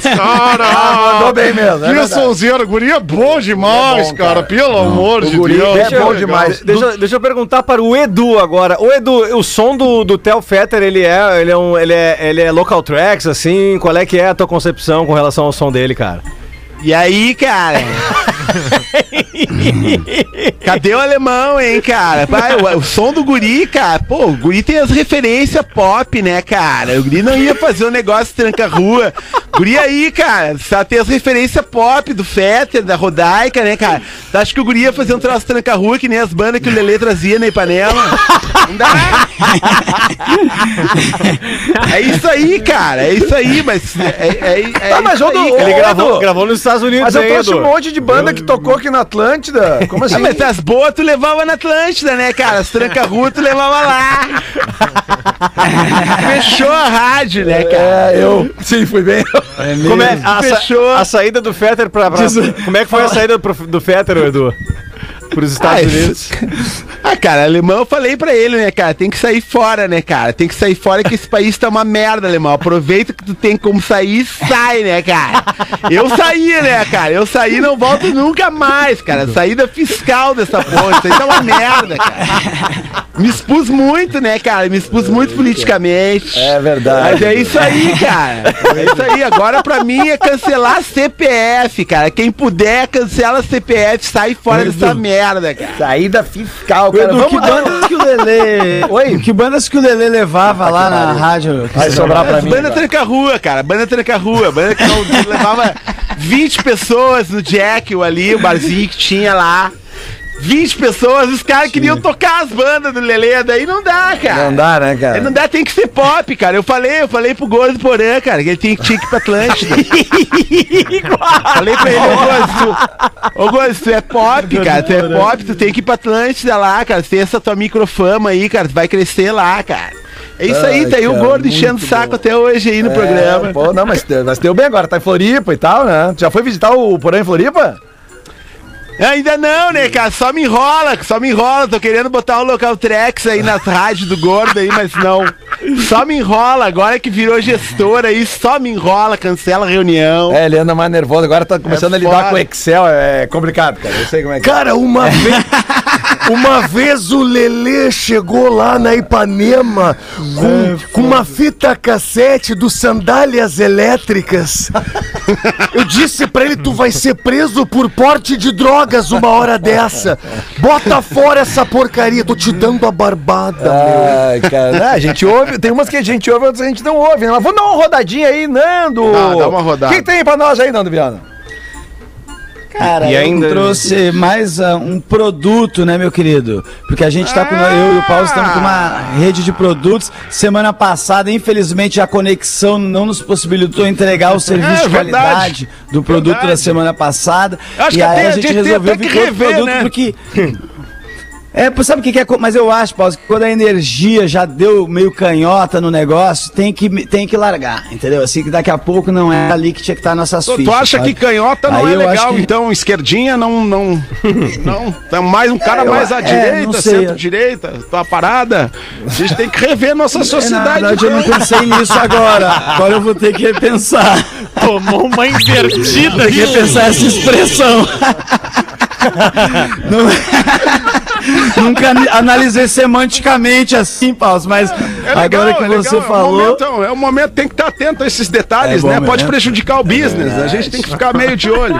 fez, cara. Ah, mandou bem mesmo, é Que verdade. sonzeira, o guri é bom demais, É bom, cara. cara. Pelo amor de guri Deus. é bom demais. Deixa, eu- deixa eu perguntar para o Edu agora. O Edu, o som do, do Theo Fetter, ele é, ele, é um, ele, é, ele é local tracks, assim? Qual é que é a tua concepção com relação ao som dele, cara? E aí, cara? Cadê o alemão, hein, cara? Pai, o, o som do guri, cara. Pô, o guri tem as referências pop, né, cara? O guri não ia fazer um negócio tranca-rua. Guri aí, cara, só tem as referências pop do Fetter, da Rodaica, né, cara? Tu acha que o guri ia fazer um troço tranca-rua que nem as bandas que o Lelê trazia na Ipanema? Não dá. É isso aí, cara. É isso aí, mas. É, é, é Ah, mas isso ô, Du, aí, ô, cara. Ele gravou, Edu, gravou nos Estados Unidos, Mas eu trouxe Edu? um monte de banda que tocou aqui na Atlântida. Como assim? Ah, mas as boas tu levava na Atlântida, né, cara? As tranca-rua tu levava lá. Fechou a rádio, né, cara? É, eu. Sim, fui bem. Como é a, sa- Fechou. a saída do Fetter pra, pra- Como é que foi a saída pro- do Fetter, Edu? Pros Estados Ah, Unidos? Ah, cara, alemão eu falei pra ele, né, cara? Tem que sair fora, né, cara? Tem que sair fora que esse país tá uma merda, alemão. Aproveita que tu tem como sair e sai, né, cara? Eu saí, né, cara? Eu saí e não volto nunca mais, cara. Saída fiscal dessa porra. Isso aí tá uma merda, cara. Me expus muito, né, cara? Me expus muito politicamente. É verdade. Mas é isso aí, cara. É isso aí. Agora pra mim é cancelar CPF, cara. Quem puder, cancela CPF, sai fora dessa merda, cara. Saída fiscal, cara. Edu, Vamos que bandas que o Lelê. Oi? Que bandas que o Lelê levava lá na rádio? Vai sobrar pra mim. Banda. Tranca-Rua, cara. Banda Tranca-Rua. Banda que levava 20 pessoas no Jack ali, o barzinho que tinha lá. 20 pessoas, os caras queriam tocar as bandas do Lelê, daí não dá, cara. Não dá, né, cara? Não dá, tem que ser pop, cara. Eu falei, eu falei pro Gordo Porã, cara, que ele tem que ir pra Atlântida. falei pra ele, ô Gordo, tu, ô Gordo, tu é pop, cara, tu é pop, tu tem que ir pra Atlântida lá, cara, tem essa tua microfama aí, cara, tu vai crescer lá, cara. É isso aí, Ai, tá aí o cara, Gordo enchendo o saco bom. até hoje aí no É, programa. Pô, não, mas, mas deu bem agora, tá em Floripa e tal, né? Tu já foi visitar o Porã em Floripa? Ainda não, né, cara? Só me enrola, só me enrola. Tô querendo botar o local Trex aí nas rádios do gordo aí, mas não. Só me enrola. Agora que virou gestor aí, só me enrola, cancela a reunião. É, ele anda mais nervoso, agora tá começando É a lidar foda. com o Excel, é complicado, cara. Eu sei como é que Cara, uma vez. Uma vez o Lelê chegou lá na Ipanema com, com uma fita cassete do Sandálias Elétricas. Eu disse pra ele: tu vai ser preso por porte de drogas uma hora dessa. Bota fora essa porcaria, tô te dando a barbada, meu. Ai, cara, né, a gente ouve, tem umas que a gente ouve, outras a gente não ouve, né? Mas vamos dar uma rodadinha aí, Nando! Dá, dá uma rodada. O que, que tem pra nós aí, Nando Viana? Cara, E ainda- trouxe mais ah, um produto, né, meu querido? Porque a gente tá com. Eu e o Paulo estamos com uma rede de produtos. Semana passada, infelizmente, a conexão não nos possibilitou entregar o serviço É, de verdade. qualidade do produto da Verdade. semana passada. Acho e aí a a gente resolveu vir com outro rever, produto né? porque. É, sabe o que, que é? Mas eu acho, Paulo, que quando a energia já deu meio canhota no negócio, tem que, tem que largar, entendeu? Assim que daqui a pouco não é ali que tinha que estar nossas Tu, tu fichas. acha sabe? que canhota não Aí é legal, que- então esquerdinha não. Não. não é mais um cara É, eu- mais à é, direita, não sei. centro-direita, tua parada. A gente tem que rever nossa É, na sociedade. verdade, eu não pensei nisso agora. Agora eu vou ter que repensar. Tomou uma invertida Tem que aqui. repensar essa expressão. Não- Nunca analisei semanticamente assim, Paulo, mas É agora legal, que é você legal, falou. É o, momento, é o momento, tem que estar atento a esses detalhes, É né? mesmo. Pode prejudicar o business. a gente tem que ficar meio de olho.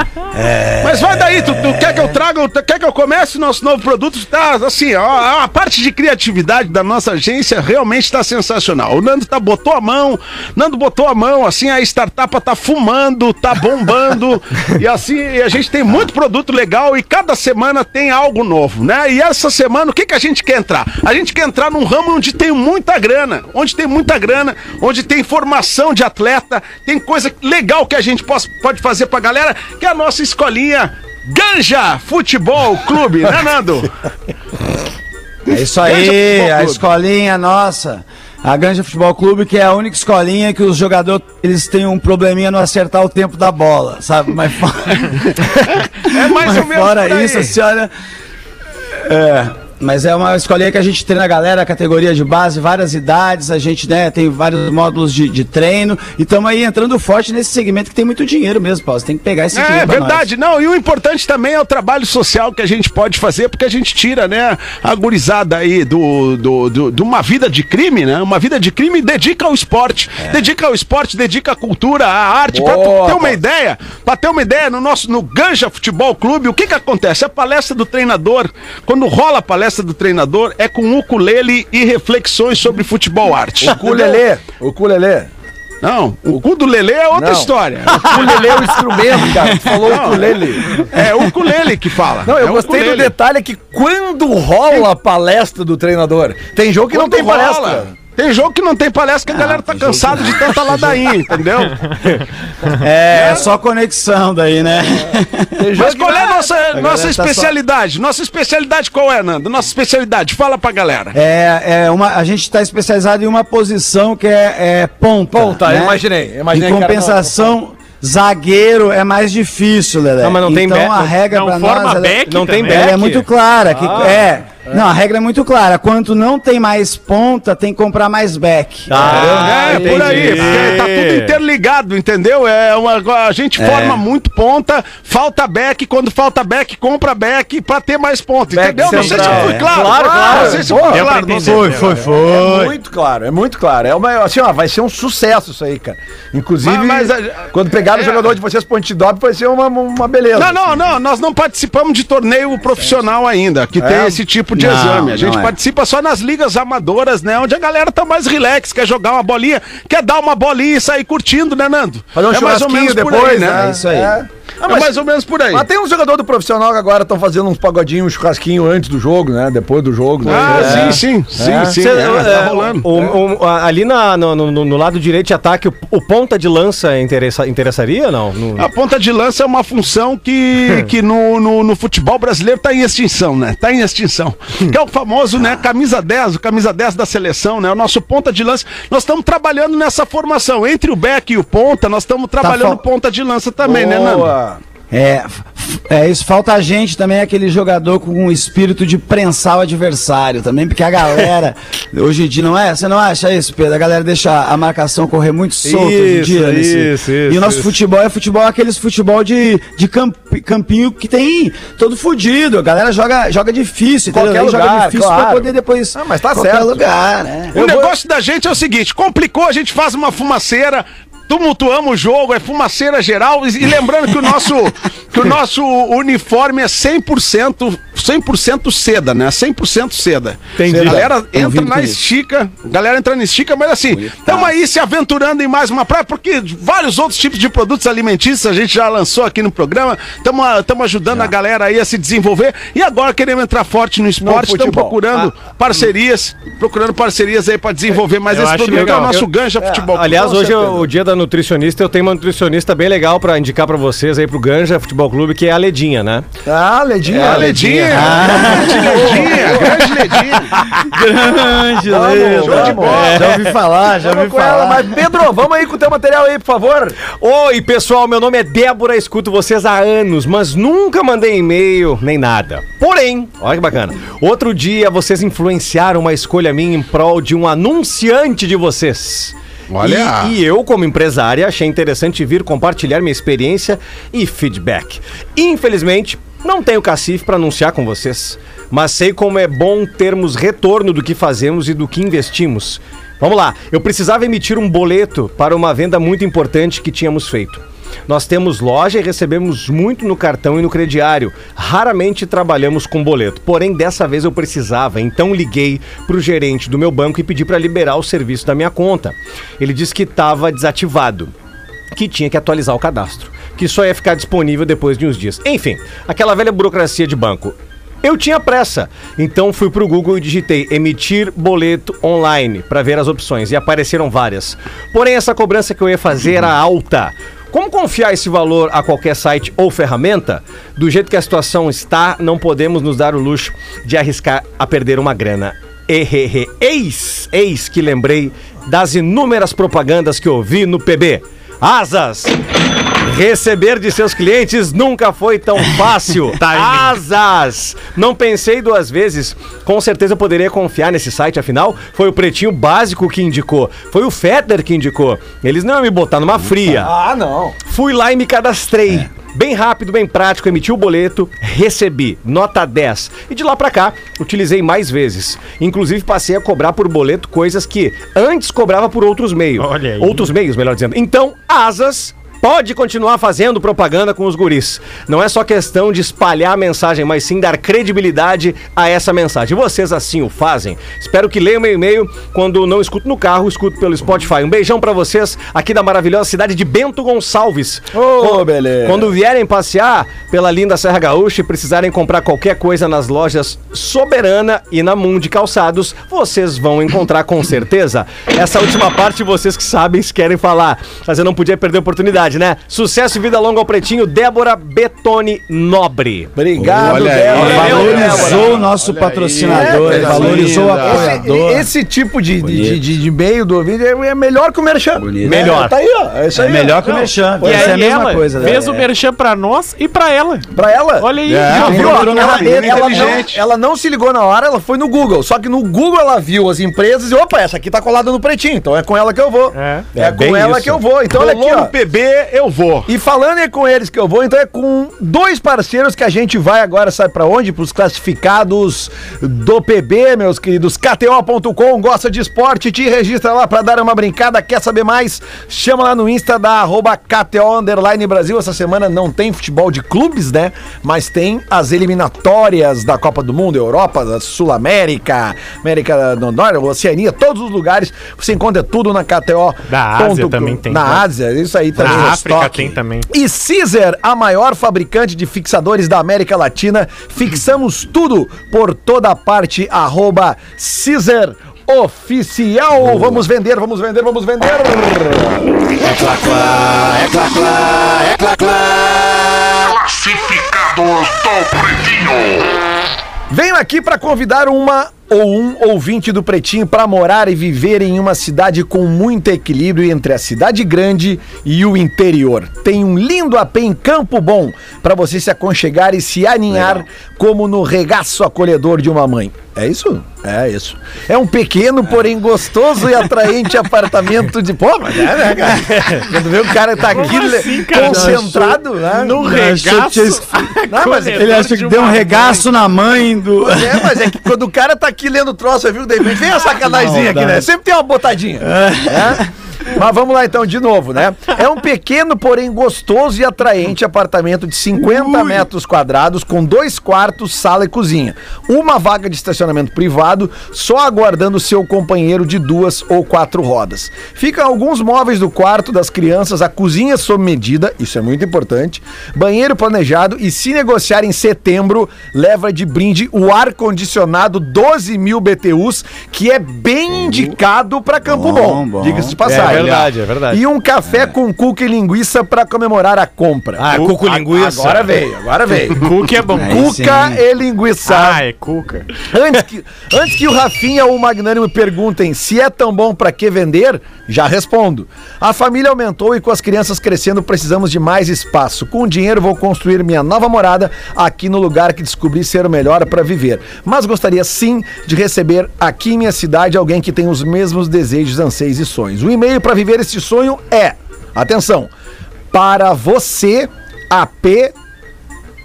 Mas vai daí, tu, tu quer que eu traga, tu quer que eu comece o nosso novo produto? Tá, assim, ó, a parte de criatividade da nossa agência realmente está sensacional. O Nando tá, botou a mão, Nando botou a mão, assim, a startup tá fumando, tá bombando, e assim, a gente tem muito produto legal e cada semana tem algo novo, né? E essa semana, o que, que a gente quer entrar? A gente quer entrar num ramo onde tem muita grana, onde tem muita grana, onde tem formação de atleta, tem coisa legal que a gente possa, pode fazer pra galera, que é a nossa escolinha Ganja Futebol Clube, né, Nando? É isso aí, a escolinha nossa. A Ganja Futebol Clube, que é a única escolinha que os jogadores eles têm um probleminha no acertar o tempo da bola, sabe? Mas fora, É mais mas ou menos fora isso, a senhora. É. Mas é uma escolinha que a gente treina a galera, categoria de base, várias idades, a gente né, tem vários módulos de, de treino. E estamos aí entrando forte nesse segmento que tem muito dinheiro mesmo, Paulo. Você tem que pegar esse É dinheiro pra verdade, não, e o importante também é o trabalho social que a gente pode fazer, porque a gente tira, né, a gurizada aí do, do, do- de uma vida de crime, né, uma vida de crime e dedica ao esporte, dedica ao esporte, dedica à cultura, à arte, Boa, ter uma ideia, pra ter uma ideia, no nosso, no Ganja Futebol Clube, o que que acontece? A palestra do treinador, quando rola a palestra do treinador, é com ukulele e reflexões sobre futebol arte. O culelê. Não, o cu do Lelê é outra Não. história. O culelê é o instrumento, cara. Tu falou o culele. É o ukulele que fala. Não, eu É gostei do ukulele. detalhe que quando rola a palestra do treinador, tem jogo que não Quando tem rola, palestra. Tem jogo que não tem palestra que a galera tá cansada de tanta ladainha, entendeu? É, é só conexão daí, né? Tem jogo Mas qual é a nossa, galera nossa tá só- especialidade? Nossa especialidade qual é, Nando? Nossa especialidade, fala pra galera. É, é uma, a gente está especializado em uma posição que é, é ponta. Ponta, né? eu imaginei, imaginei Em compensação, zagueiro é mais difícil, Lelé. Não, mas não tem então back, a não- regra Não forma nós ela, é- back não tem também. ela é back? muito clara. Que, Ah, é, Não, a regra é muito clara. Quanto não tem mais ponta, tem que comprar mais back. Ah, é, por aí, porque tá tudo interligado, entendeu? É uma, a gente É. forma muito ponta, falta back, quando falta back, compra back pra ter mais ponta, Back entendeu? Não sei se central, fui é. claro. Claro, claro. Não sei se fui pra claro. não sei. Foi, foi. É muito claro, é muito claro. É uma, assim, ó, vai ser um sucesso isso aí, cara. Inclusive, Mas- mas quando pegar o é. jogador de vocês pro antidop, vai ser uma, uma beleza. Não, não, não, nós não participamos de torneio profissional ainda, que tem esse tipo de Não, exame. A gente é. participa só nas ligas amadoras, né? Onde a galera tá mais relax, quer jogar uma bolinha, quer dar uma bolinha e sair curtindo, né, Nando? Fazer um é mais ou menos por depois, aí, né? É isso aí. É. Ah, é mais ou menos por aí. Mas tem uns jogadores do profissional que agora estão fazendo uns pagodinhos, um churrasquinho antes do jogo, né? Depois do jogo. né? Ah, É. sim, sim, sim, É. sim. Cê- é, é, tá rolando. o- o- ali na- no, no- no lado direito de ataque, o, o ponta de lança interessa- interessaria ou não? No- A ponta de lança é uma função que, que no, no, no futebol brasileiro tá em extinção, né? Tá em extinção. Que é o famoso, né? Camisa 10, o camisa 10 da seleção, né? O nosso ponta de lança. Nós estamos trabalhando nessa formação. Entre o back e o ponta, nós estamos trabalhando fal- ponta de lança também, né, Nando? É, é isso. Falta a gente também, aquele jogador com um espírito de prensar o adversário também, porque a galera, hoje em dia, não é? Você não acha isso, Pedro? A galera deixa a marcação correr muito solta hoje em Isso, dia. nesse- isso, isso, E o nosso isso. futebol é futebol, aqueles futebol de, de camp- campinho que tem todo fudido. A galera joga, joga difícil, entendeu? Qualquer Aí joga lugar, difícil pra claro. poder depois. Ah, mas tá qualquer certo. lugar, né? O negócio da gente é o seguinte: complicou, a gente faz uma fumaceira. Tumultuamos o jogo, é fumaceira geral. E, lembrando que o nosso, que o nosso uniforme é 100%, 100% seda, né? 100% seda. Entendi. A galera entra vindo na estica, a galera entra na estica, mas assim, estamos aí se aventurando em mais uma praia, porque vários outros tipos de produtos alimentícios a gente já lançou aqui no programa. Estamos ajudando a galera aí a se desenvolver. E agora queremos entrar forte no esporte, estamos futebol. procurando parcerias, procurando parcerias aí para desenvolver mais Eu esse produto, que é legal. o nosso Eu- Ganja Futebol Clube. Aliás, hoje é o dia da nutricionista. Eu tenho uma nutricionista bem legal pra indicar pra vocês aí pro Ganja Futebol Clube, que é a Ledinha, né? Ah, Ledinha. É a Ledinha, grande Ledinha, grande Ledinha. Grande, Vamos, Show de bola. Já ouvi falar, já ouvi com ela, falar. mas Pedro, vamos aí com o teu material aí, por favor. Oi, pessoal, meu nome é Débora, escuto vocês há anos, mas nunca mandei e-mail nem nada. Porém, olha que bacana. Outro dia vocês influenciaram uma escolha minha em prol de um anunciante de vocês. Olha. E, e eu, como empresária, achei interessante vir compartilhar minha experiência e feedback. Infelizmente, não tenho cacife para anunciar com vocês, mas sei como é bom termos retorno do que fazemos e do que investimos. Vamos lá, eu precisava emitir um boleto para uma venda muito importante que tínhamos feito. Nós temos loja e recebemos muito no cartão e no crediário. Raramente trabalhamos com boleto. Porém, dessa vez eu precisava, então liguei para o gerente do meu banco e pedi para liberar o serviço da minha conta. Ele disse que estava desativado que tinha que atualizar o cadastro, que só ia ficar disponível depois de uns dias. Enfim, aquela velha burocracia de banco. Eu tinha pressa, então fui pro Google e digitei emitir boleto online para ver as opções e apareceram várias. Porém, essa cobrança que eu ia fazer era alta. Como confiar esse valor a qualquer site ou ferramenta? Do jeito que a situação está, não podemos nos dar o luxo de arriscar a perder uma grana. Eis, eis que lembrei das inúmeras propagandas que ouvi no PB. Asas! Receber de seus clientes nunca foi tão fácil. Asas! Não pensei duas vezes. Com certeza eu poderia confiar nesse site, afinal, foi o Pretinho Básico que indicou. Foi o Fetter que indicou. Eles não iam me botar numa fria. Ah, não. Fui lá e me cadastrei. Bem rápido, bem prático, emiti o boleto, recebi, nota 10. E de lá pra cá, utilizei mais vezes. Inclusive, passei a cobrar por boleto coisas que antes cobrava por outros meios. Olha aí. Outros meios, melhor dizendo. Então, asas. Pode continuar fazendo propaganda com os guris. Não é só questão de espalhar a mensagem, mas sim dar credibilidade a essa mensagem. Vocês assim o fazem? Espero que leiam meu e-mail. Quando não escuto no carro, escuto pelo Spotify. Um beijão pra vocês aqui da maravilhosa cidade de Bento Gonçalves. Ô, Quando- beleza. Quando vierem passear pela linda Serra Gaúcha e precisarem comprar qualquer coisa nas lojas Soberana e na Mundi Calçados, vocês vão encontrar com certeza. Essa última parte vocês que sabem se querem falar, mas eu não podia perder a oportunidade, né? Sucesso e vida longa ao Pretinho, Débora Betone Nobre. Obrigado, Olha aí. Débora. Valorizou o nosso patrocinador, É, valorizou o Esse, apoiador. esse tipo de, de, de, de e-mail do vídeo é é melhor que o Merchan. Bonito. Melhor. É, tá aí, ó. É isso É aí. melhor que o Não, Merchan. E Essa é a aí mesma ela coisa. fez né? o merchan pra nós e pra ela. Pra ela. Olha aí. É, viu? Ela, ela não, ela não se ligou na hora, ela foi no Google. Só que no Google ela viu as empresas e, opa, essa aqui tá colada no pretinho, então é com ela que eu vou. É. É, É com ela isso. que eu vou. Então olha aqui, ó. no PB, eu vou. E falando é com eles que eu vou, então é com dois parceiros que a gente vai agora, sabe pra onde? Pros classificados do PB, meus queridos. KTO.com, gosta de esporte, te registra lá pra dar uma brincada, quer saber mais? Chama lá no Insta da arroba KTO Underline Brasil. Essa semana não tem futebol de clubes, né? Mas tem as eliminatórias da Copa do Mundo, Europa, da Sul-América, América do Norte, Oceania, todos os lugares. Você encontra tudo na KTO. Da Ásia também tem, Na né? Ásia, isso aí também. África estoque. tem também. E Caesar, a maior fabricante de fixadores da América Latina. Fixamos tudo por toda parte. Arroba Caesar Oficial. Vamos vender, vamos vender, vamos vender. Venho aqui para convidar uma ou um ouvinte do Pretinho para morar e viver em uma cidade com muito equilíbrio entre a cidade grande e o interior. Tem um lindo AP em Campo Bom para você se aconchegar e se aninhar como no regaço acolhedor de uma mãe. É isso? É isso. É um pequeno, porém gostoso e atraente apartamento de. Pô, mas é, né, cara? Quando vê o cara tá aqui assim, cara? concentrado, né? No tinha- regaço. Não, mas Ele acha que deu um regaço na mãe do. É, mas é que quando o cara tá aqui lendo troço, você viu? De repente vem a sacanagemzinha aqui, né? Sempre tem uma botadinha. né? Mas vamos lá então, de novo, né? É um pequeno, porém gostoso e atraente apartamento de 50 metros quadrados, com dois quartos, sala e cozinha. Uma vaga de estacionamento privado, só aguardando seu companheiro de duas ou quatro rodas. Ficam alguns móveis do quarto das crianças, a cozinha sob medida, isso é muito importante, banheiro planejado e se negociar em setembro, leva de brinde o ar-condicionado 12 mil BTUs, que é bem indicado para Campo Bom, Bom, bom. diga-se de passagem. É verdade, é verdade. E um café com cuca e linguiça para comemorar a compra. Ah, Cu- cuca e linguiça. Agora veio, agora veio. Cookie é bom. Cuca sim. e linguiça. Ah, é cuca. Antes que, antes que o Rafinha ou o Magnânimo perguntem se é tão bom pra que vender, já respondo. A família aumentou e com as crianças crescendo precisamos de mais espaço. Com o dinheiro vou construir minha nova morada aqui no lugar que descobri ser o melhor pra viver. Mas gostaria sim de receber aqui em minha cidade alguém que tem os mesmos desejos, anseios e sonhos. O e-mail pra viver esse sonho é, atenção, para você AP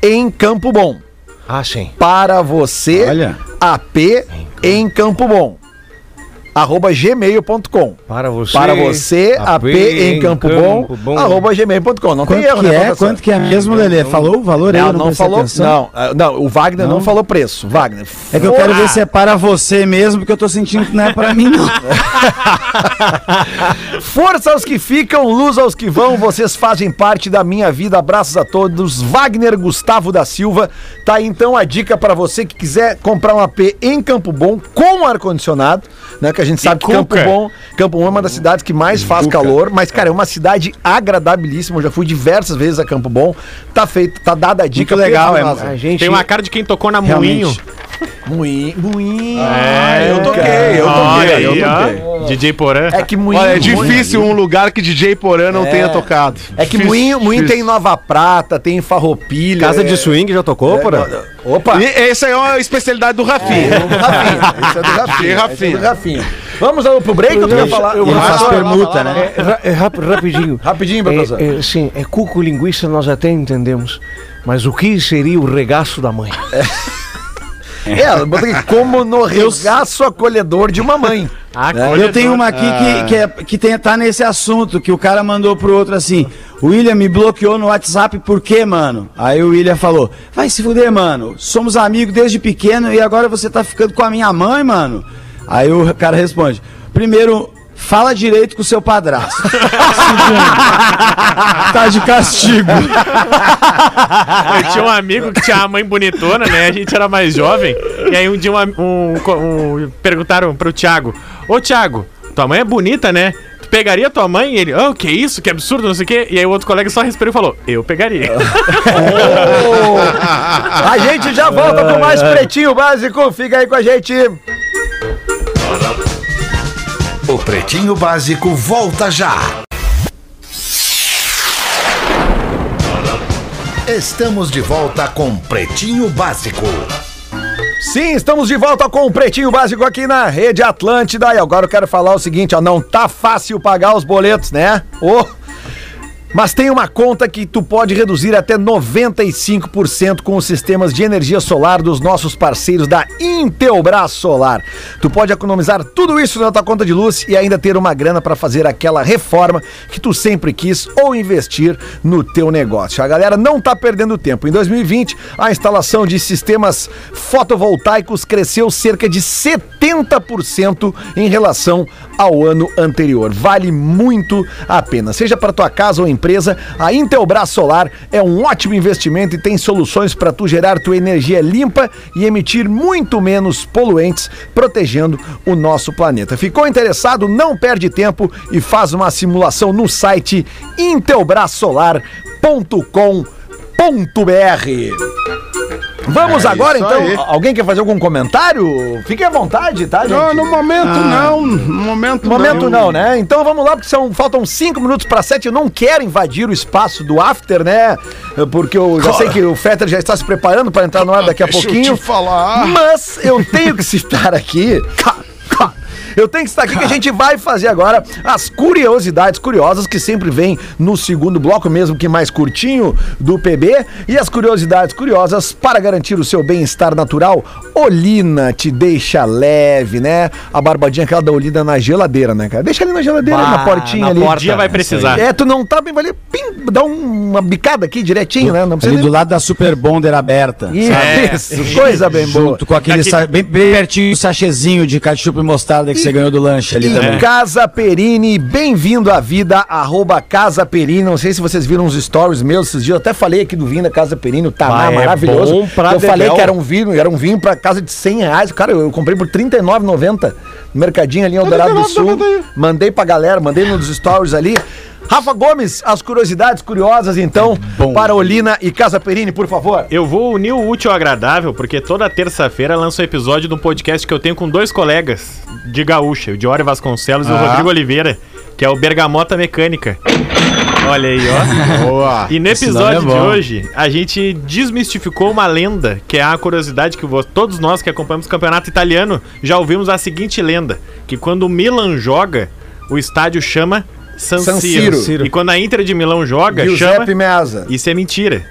em Campo Bom sim. para você Olha. AP em Campo Bom. Arroba gmail.com. Para você. Para você, AP, em Campo, Bom, arroba gmail.com. Não tem Quanto erro, que né, é? Quanto que é mesmo, Lelê? Falou o valor aí? Não, não, prestei falou. atenção. Não, ah, não, o Wagner não, Não? falou preço. Wagner. É que eu quero ver se é para você mesmo, porque eu tô sentindo que não é para mim, não. Força aos que ficam, luz aos que vão, vocês fazem parte da minha vida. Abraços a todos. Wagner Gustavo da Silva. Tá aí, então a dica para você que quiser comprar um AP em Campo Bom com ar-condicionado, né? Que a gente sabe que cuca. Campo Bom, Campo Bom é uma das cidades que mais faz calor, mas cara, é uma cidade agradabilíssima. Eu já fui diversas vezes a Campo Bom. Tá feito, tá dada a dica. Muito legal, é- a gente- Tem uma cara de quem tocou na Realmente. Moinho. Moinho, moinho. É, eu toquei, eu toquei, eu toquei. ó. DJ Porã. É que moinho. Olha, é difícil um lugar que DJ Porã não É. tenha tocado. É que moinho difícil. tem Nova Prata, tem Farroupilha. Casa é- de swing já tocou, é, porra? Opa! E essa é uma especialidade do Rafinha. É do Rafinha. Isso é do Rafinha. Rafinha. esse é do Rafinha. Vamos ao- pro break ou tu quer falar? Ele faz Professor, permuta, né? É, ra- é rap- rapidinho. Rapidinho, professor. É, é, sim, é cuco linguiça, nós até entendemos. Mas o que seria o regaço da mãe? É, botei aqui, como no regaço acolhedor de uma mãe. Eu tenho uma aqui que, que, é, que tem, tá nesse assunto, que o cara mandou pro outro assim, o William me bloqueou no WhatsApp, por quê, mano? Aí o William falou, vai se fuder, mano, somos amigos desde pequeno e agora você tá ficando com a minha mãe, mano? Aí o cara responde, primeiro, fala direito com o seu padrasto. Segundo, tá de castigo. Eu tinha um amigo que tinha uma mãe bonitona, né? A gente era mais jovem. E aí um dia uma- um, um- perguntaram pro Thiago: Ô Thiago, tua mãe é bonita, né? Tu pegaria tua mãe? E ele, oh, que isso? Que absurdo, não sei o quê. E aí o outro colega só respirou e falou: Eu pegaria. A gente já volta com mais Pretinho Básico. Fica aí com a gente. O Pretinho Básico volta já. Estamos de volta com Pretinho Básico. Sim, estamos de volta com o Pretinho Básico aqui na Rede Atlântida. E agora eu quero falar o seguinte, ó, não tá fácil pagar os boletos, né? Ô, Mas tem uma conta que tu pode reduzir até 95% com os sistemas de energia solar dos nossos parceiros da Intelbras Solar. Tu pode economizar tudo isso na tua conta de luz e ainda ter uma grana para fazer aquela reforma que tu sempre quis ou investir no teu negócio. A galera não tá perdendo tempo. Em 2020, a instalação de sistemas fotovoltaicos cresceu cerca de 70% em relação ao ano anterior. Vale muito a pena, seja para tua casa ou empresa empresa, a Intelbras Solar é um ótimo investimento e tem soluções para tu gerar tua energia limpa e emitir muito menos poluentes, protegendo o nosso planeta. Ficou interessado? Não perde tempo e faz uma simulação no site intelbrasolar.com.br. Vamos É agora então. aí. Alguém quer fazer algum comentário? Fique à vontade, tá, gente? Não, no momento não. No momento, No momento não, né? Então vamos lá, porque são, faltam cinco minutos para sete. Eu não quero invadir o espaço do after, né? Porque eu já sei que o Fetter já está se preparando para entrar no ar daqui a Deixa eu pouquinho. te falar. Mas eu tenho que citar aqui. Eu tenho que estar aqui que a gente vai fazer agora as curiosidades curiosas que sempre vem no segundo bloco, mesmo que mais curtinho do PB. E as curiosidades curiosas para garantir o seu bem-estar natural. Olina te deixa leve, né? A barbadinha aquela da Olina na geladeira, né, cara? Deixa ali na geladeira, Bah, na portinha na ali. porta. Dia vai precisar. É, tu não tá bem, vai ali, pim, dá um- uma bicada aqui direitinho, né? Não precisa Ali nem... do lado da Super Bonder aberta. Isso, coisa bem boa. Junto com aquele Daqui- bem, bem pertinho do sachezinho de ketchup e mostarda que você ganhou do lanche ali E também. Casa Perini, bem-vindo à vida, arroba Casa Perini. Não sei se vocês viram os stories meus esses dias. Eu até falei aqui do vinho da Casa Perini, o Taná, Ah, é maravilhoso. bom pra eu falei que era um vinho, era um vinho pra casa de 100 reais. Cara, eu, comprei por R$ 39,90 no mercadinho ali em Eldorado do Sul. 39,90 aí. Mandei pra galera, mandei nos stories ali. Rafa Gomes, as curiosidades curiosas, então, para Olina e Casa Perini, por favor. Eu vou unir o útil ao agradável, porque toda terça-feira lança um episódio de um podcast que eu tenho com dois colegas de gaúcha, o Diório Vasconcelos e o Rodrigo Oliveira, que é o Bergamota Mecânica. Olha aí, ó. Boa. E no episódio é de bom. hoje, a gente desmistificou uma lenda, que é a curiosidade que todos nós que acompanhamos o campeonato italiano já ouvimos a seguinte lenda: que quando o Milan joga, o estádio chama San, San Siro. E quando a Inter de Milão joga, chama Giuseppe Meazza. isso é mentira.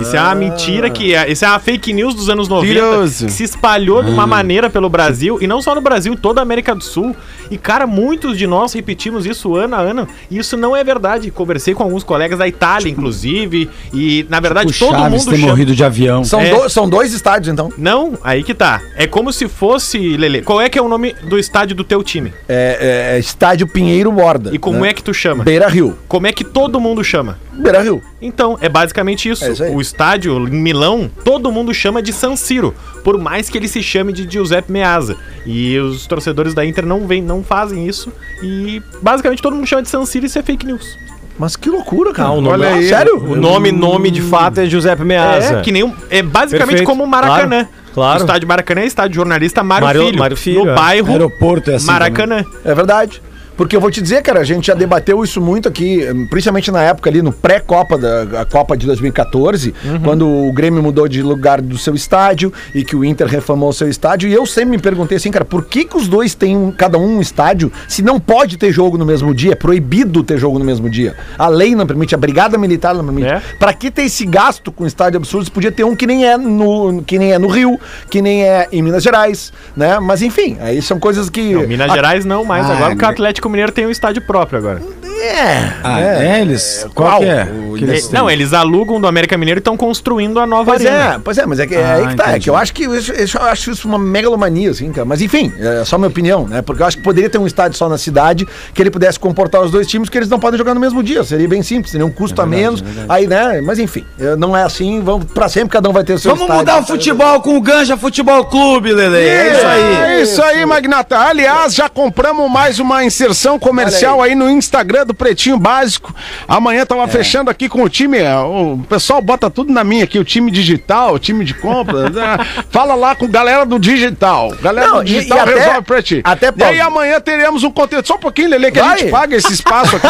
Isso é uma mentira que é, isso é uma fake news dos anos 90 Mentiroso. que se espalhou de uma maneira pelo Brasil e não só no Brasil, em toda a América do Sul. E cara, muitos de nós repetimos isso ano a ano e isso não é verdade. Conversei com alguns colegas da Itália, inclusive, e na verdade O todo Chaves mundo ter chama morrido de avião. São, É. do- são dois estádios, então. Não, aí que tá. É como se fosse, Lele. Qual é que é o nome do estádio do teu time? É, é Estádio Pinheiro Borda. E como né? é que tu chama? Beira Rio. Como é que todo mundo chama? Beira Rio. Então, é basicamente isso. É isso. O estádio em Milão, todo mundo chama de San Siro, por mais que ele se chame de Giuseppe Meazza. E os torcedores da Inter não vêm, não fazem isso. E basicamente todo mundo chama de San Siro e isso é fake news. Mas que loucura, cara. Ah, o nome- Olha aí. Sério? O nome, nome de fato é Giuseppe Meazza. É, que nem um- é basicamente Perfeito. como o Maracanã. Claro, claro. O estádio Maracanã é estádio jornalista Mário, Mário- Filho. Mário Filho, no é. bairro Aeroporto é assim Maracanã. É verdade. Porque eu vou te dizer, cara, a gente já debateu isso muito aqui, principalmente na época ali, no pré-Copa da a Copa de 2014, quando o Grêmio mudou de lugar do seu estádio e que o Inter reformou o seu estádio. E eu sempre me perguntei assim, cara, por que, que os dois têm um- cada um um estádio se não pode ter jogo no mesmo dia? É proibido ter jogo no mesmo dia. A lei não permite, a Brigada Militar não permite. É. Pra que ter esse gasto com estádio absurdo? Se podia ter um que nem é no, que nem é no Rio, que nem é em Minas Gerais, né? Mas enfim, aí são coisas que. Não, Minas a- Gerais não mais. Ah, agora porque o né? Atlético Mineiro tem um estádio próprio agora. É. Ah, é, eles? Qual, qual? que é? O- eles É, não, eles alugam do América Mineiro e estão construindo a nova Pois arena. é, pois é, mas é que é Ah, aí que tá. É que eu acho que isso, isso- eu acho isso uma megalomania, assim, cara. Mas enfim, é só minha opinião, né? Porque eu acho que poderia ter um estádio só na cidade que ele pudesse comportar os dois times, que eles não podem jogar no mesmo dia. Seria bem simples, seria um custo a menos. aí, né? Mas enfim, é, não é assim. Vamos pra sempre, cada um vai ter o seu Vamos estádio. mudar o futebol com o Ganja Futebol Clube, Lele. É isso aí. É isso aí, Magnata. Aliás, já compramos mais uma inserção comercial aí. no Instagram do Pretinho Básico. Amanhã tava fechando aqui com o time. é, O pessoal bota tudo na minha aqui, o time digital, o time de compra. né? Fala lá com galera do digital. Galera Não, do e- digital e até- resolve pra ti. até e aí amanhã teremos um conteúdo. Só um pouquinho, Lele, que a Vai. gente paga esse espaço aqui.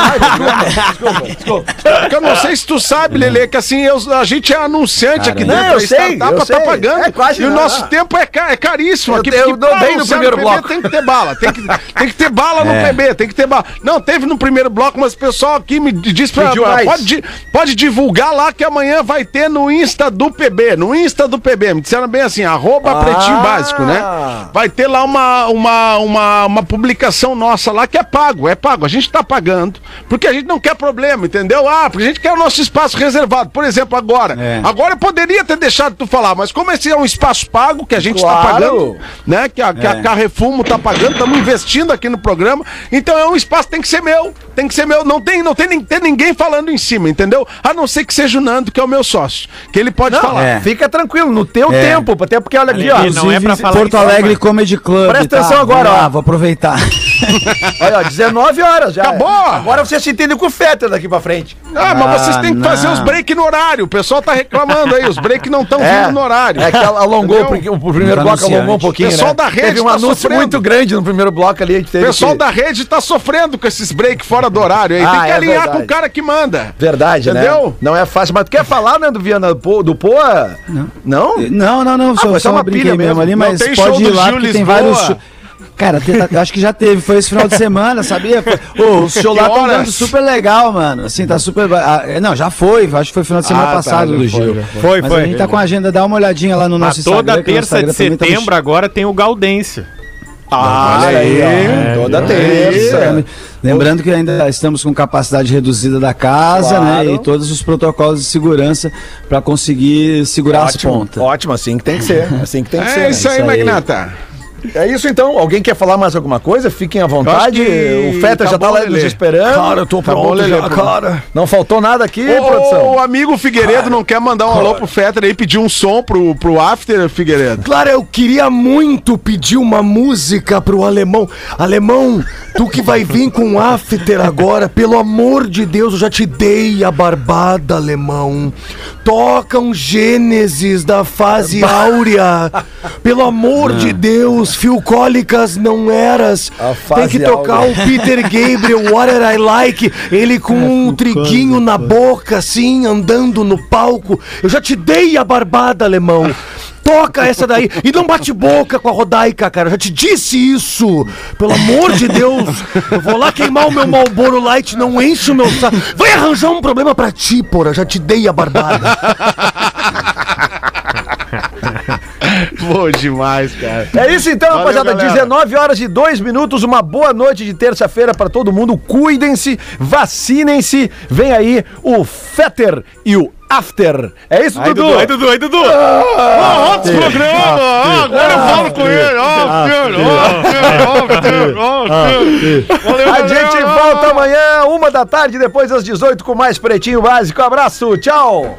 Desculpa, desculpa. Porque eu não sei se tu sabe, Lele, que assim, eu- a gente é anunciante aqui Não, dentro. eu a sei, startup eu tá sei. pagando. É, quase e o não. nosso tempo é, ca- é caríssimo Eu aqui. eu dou bem no primeiro bloco. Tem que ter bala. Tem que, tem que ter bala no PB, tem que ter bala. Não, teve no primeiro bloco, mas o pessoal aqui me diz pra. Pediu. Pode, pode divulgar lá que amanhã vai ter no Insta do PB. No Insta do PB. Me disseram bem assim, arroba Ah. pretinho básico, né? Vai ter lá uma, uma, uma, uma publicação nossa lá que é pago, é pago. A gente tá pagando, porque a gente não quer problema, entendeu? Ah, porque a gente quer o nosso espaço reservado. Por exemplo, agora. É. Agora eu poderia ter deixado tu falar, mas como esse é um espaço pago que a gente tá Claro. pagando, né? Que a, que a É. Carrefumo tá pagando, estamos investindo aqui no programa. Então é um espaço que tem que ser meu, tem que que ser meu. Não tem, não tem, nem- tem ninguém falando em cima, entendeu? A não ser que seja o Nando, que é o meu sócio. Que ele pode falar. Não, fica tranquilo, no teu É. tempo, até porque olha aqui, ó. Ele não é pra falar Porto. Alegre Comedy Club. Presta tá? atenção agora, Vamos lá, ó. Vou aproveitar. Olha, ó, 19 horas já. Acabou! Agora você se entende com o Fetter daqui pra frente. Ah, mas vocês Ah, têm que não. fazer os break no horário. O pessoal tá reclamando aí. Os break não estão É, vindo no horário. É que alongou, porque o primeiro bloco alongou um pouquinho, Pessoal né? da rede Teve um tá anúncio sofrendo. muito grande no primeiro bloco ali, a gente O pessoal que- da rede tá sofrendo com esses break fora do horário aí. Ah, Tem que é alinhar verdade. com o cara que manda. Verdade, Entendeu? né? Não é fácil. Mas tu quer falar, né, do Viana do Poa? Do Poa? Não. Não? Não, não, não. Só, foi só só uma pilha mesmo mesmo. ali, Não mas tem show pode ir lá tem vários. Cara, tá- acho que já teve, foi esse final de semana, sabia? Foi- Ô, o show lá tá dando super legal, mano. Assim, tá super. ah, é, Não, já foi, acho que foi final de semana Ah, tá, passado já do foi, Gil. já Foi, Mas foi. a gente tá com a agenda, dá uma olhadinha lá no nosso Mas toda Instagram, o terça de Instagram também tá setembro agora tem o Gaudêncio. Ah, olha aí, ó. Toda terça. É, Lembrando que ainda estamos com capacidade reduzida da casa, Claro. né? E todos os protocolos de segurança para conseguir segurar as Ótimo, pontas. ótimo, assim que tem que ser. Assim que tem que ser. É isso aí, isso aí. Magnata. É isso então. Alguém quer falar mais alguma coisa? Fiquem à vontade. O Fetter tá já tá lá nos esperando. Cara, eu tô Tá bom, pronto Lelê, já, cara. Não faltou nada aqui, Ô, produção. O amigo Figueiredo não quer mandar um alô pro Fetter aí, pedir um som pro, pro After, Figueiredo? Claro, eu queria muito pedir uma música pro alemão. Alemão, tu que vai vir com after agora, pelo amor de Deus, eu já te dei a barbada, alemão. Toca um Gênesis da fase áurea. Pelo amor de Deus, Phil Cólicas não eras. Tem que tocar o Peter Gabriel, What I Like. Ele com um triguinho na boca, assim, andando no palco. Eu já te dei a barbada, alemão. Toca essa daí. E não bate boca com a Rodaica, cara. Eu já te disse isso. Pelo amor de Deus. Eu vou lá queimar o meu Malboro Light. Não enche o meu saco. Vai arranjar um problema pra ti, porra. Já te dei a barbada. Bom demais, cara. É isso então, Valeu, rapaziada. galera. 19 horas e 2 minutos. Uma boa noite de terça-feira pra todo mundo. Cuidem-se, vacinem-se. Vem aí o Fetter e o After. É isso, Aí, Dudu? Dudu, aí, Dudu, aí, Dudu. Ó, outros programas! ó, agora eu falo com ele! A galera. gente volta amanhã, uma da tarde, depois das 18, com mais Pretinho Básico. Abraço, tchau!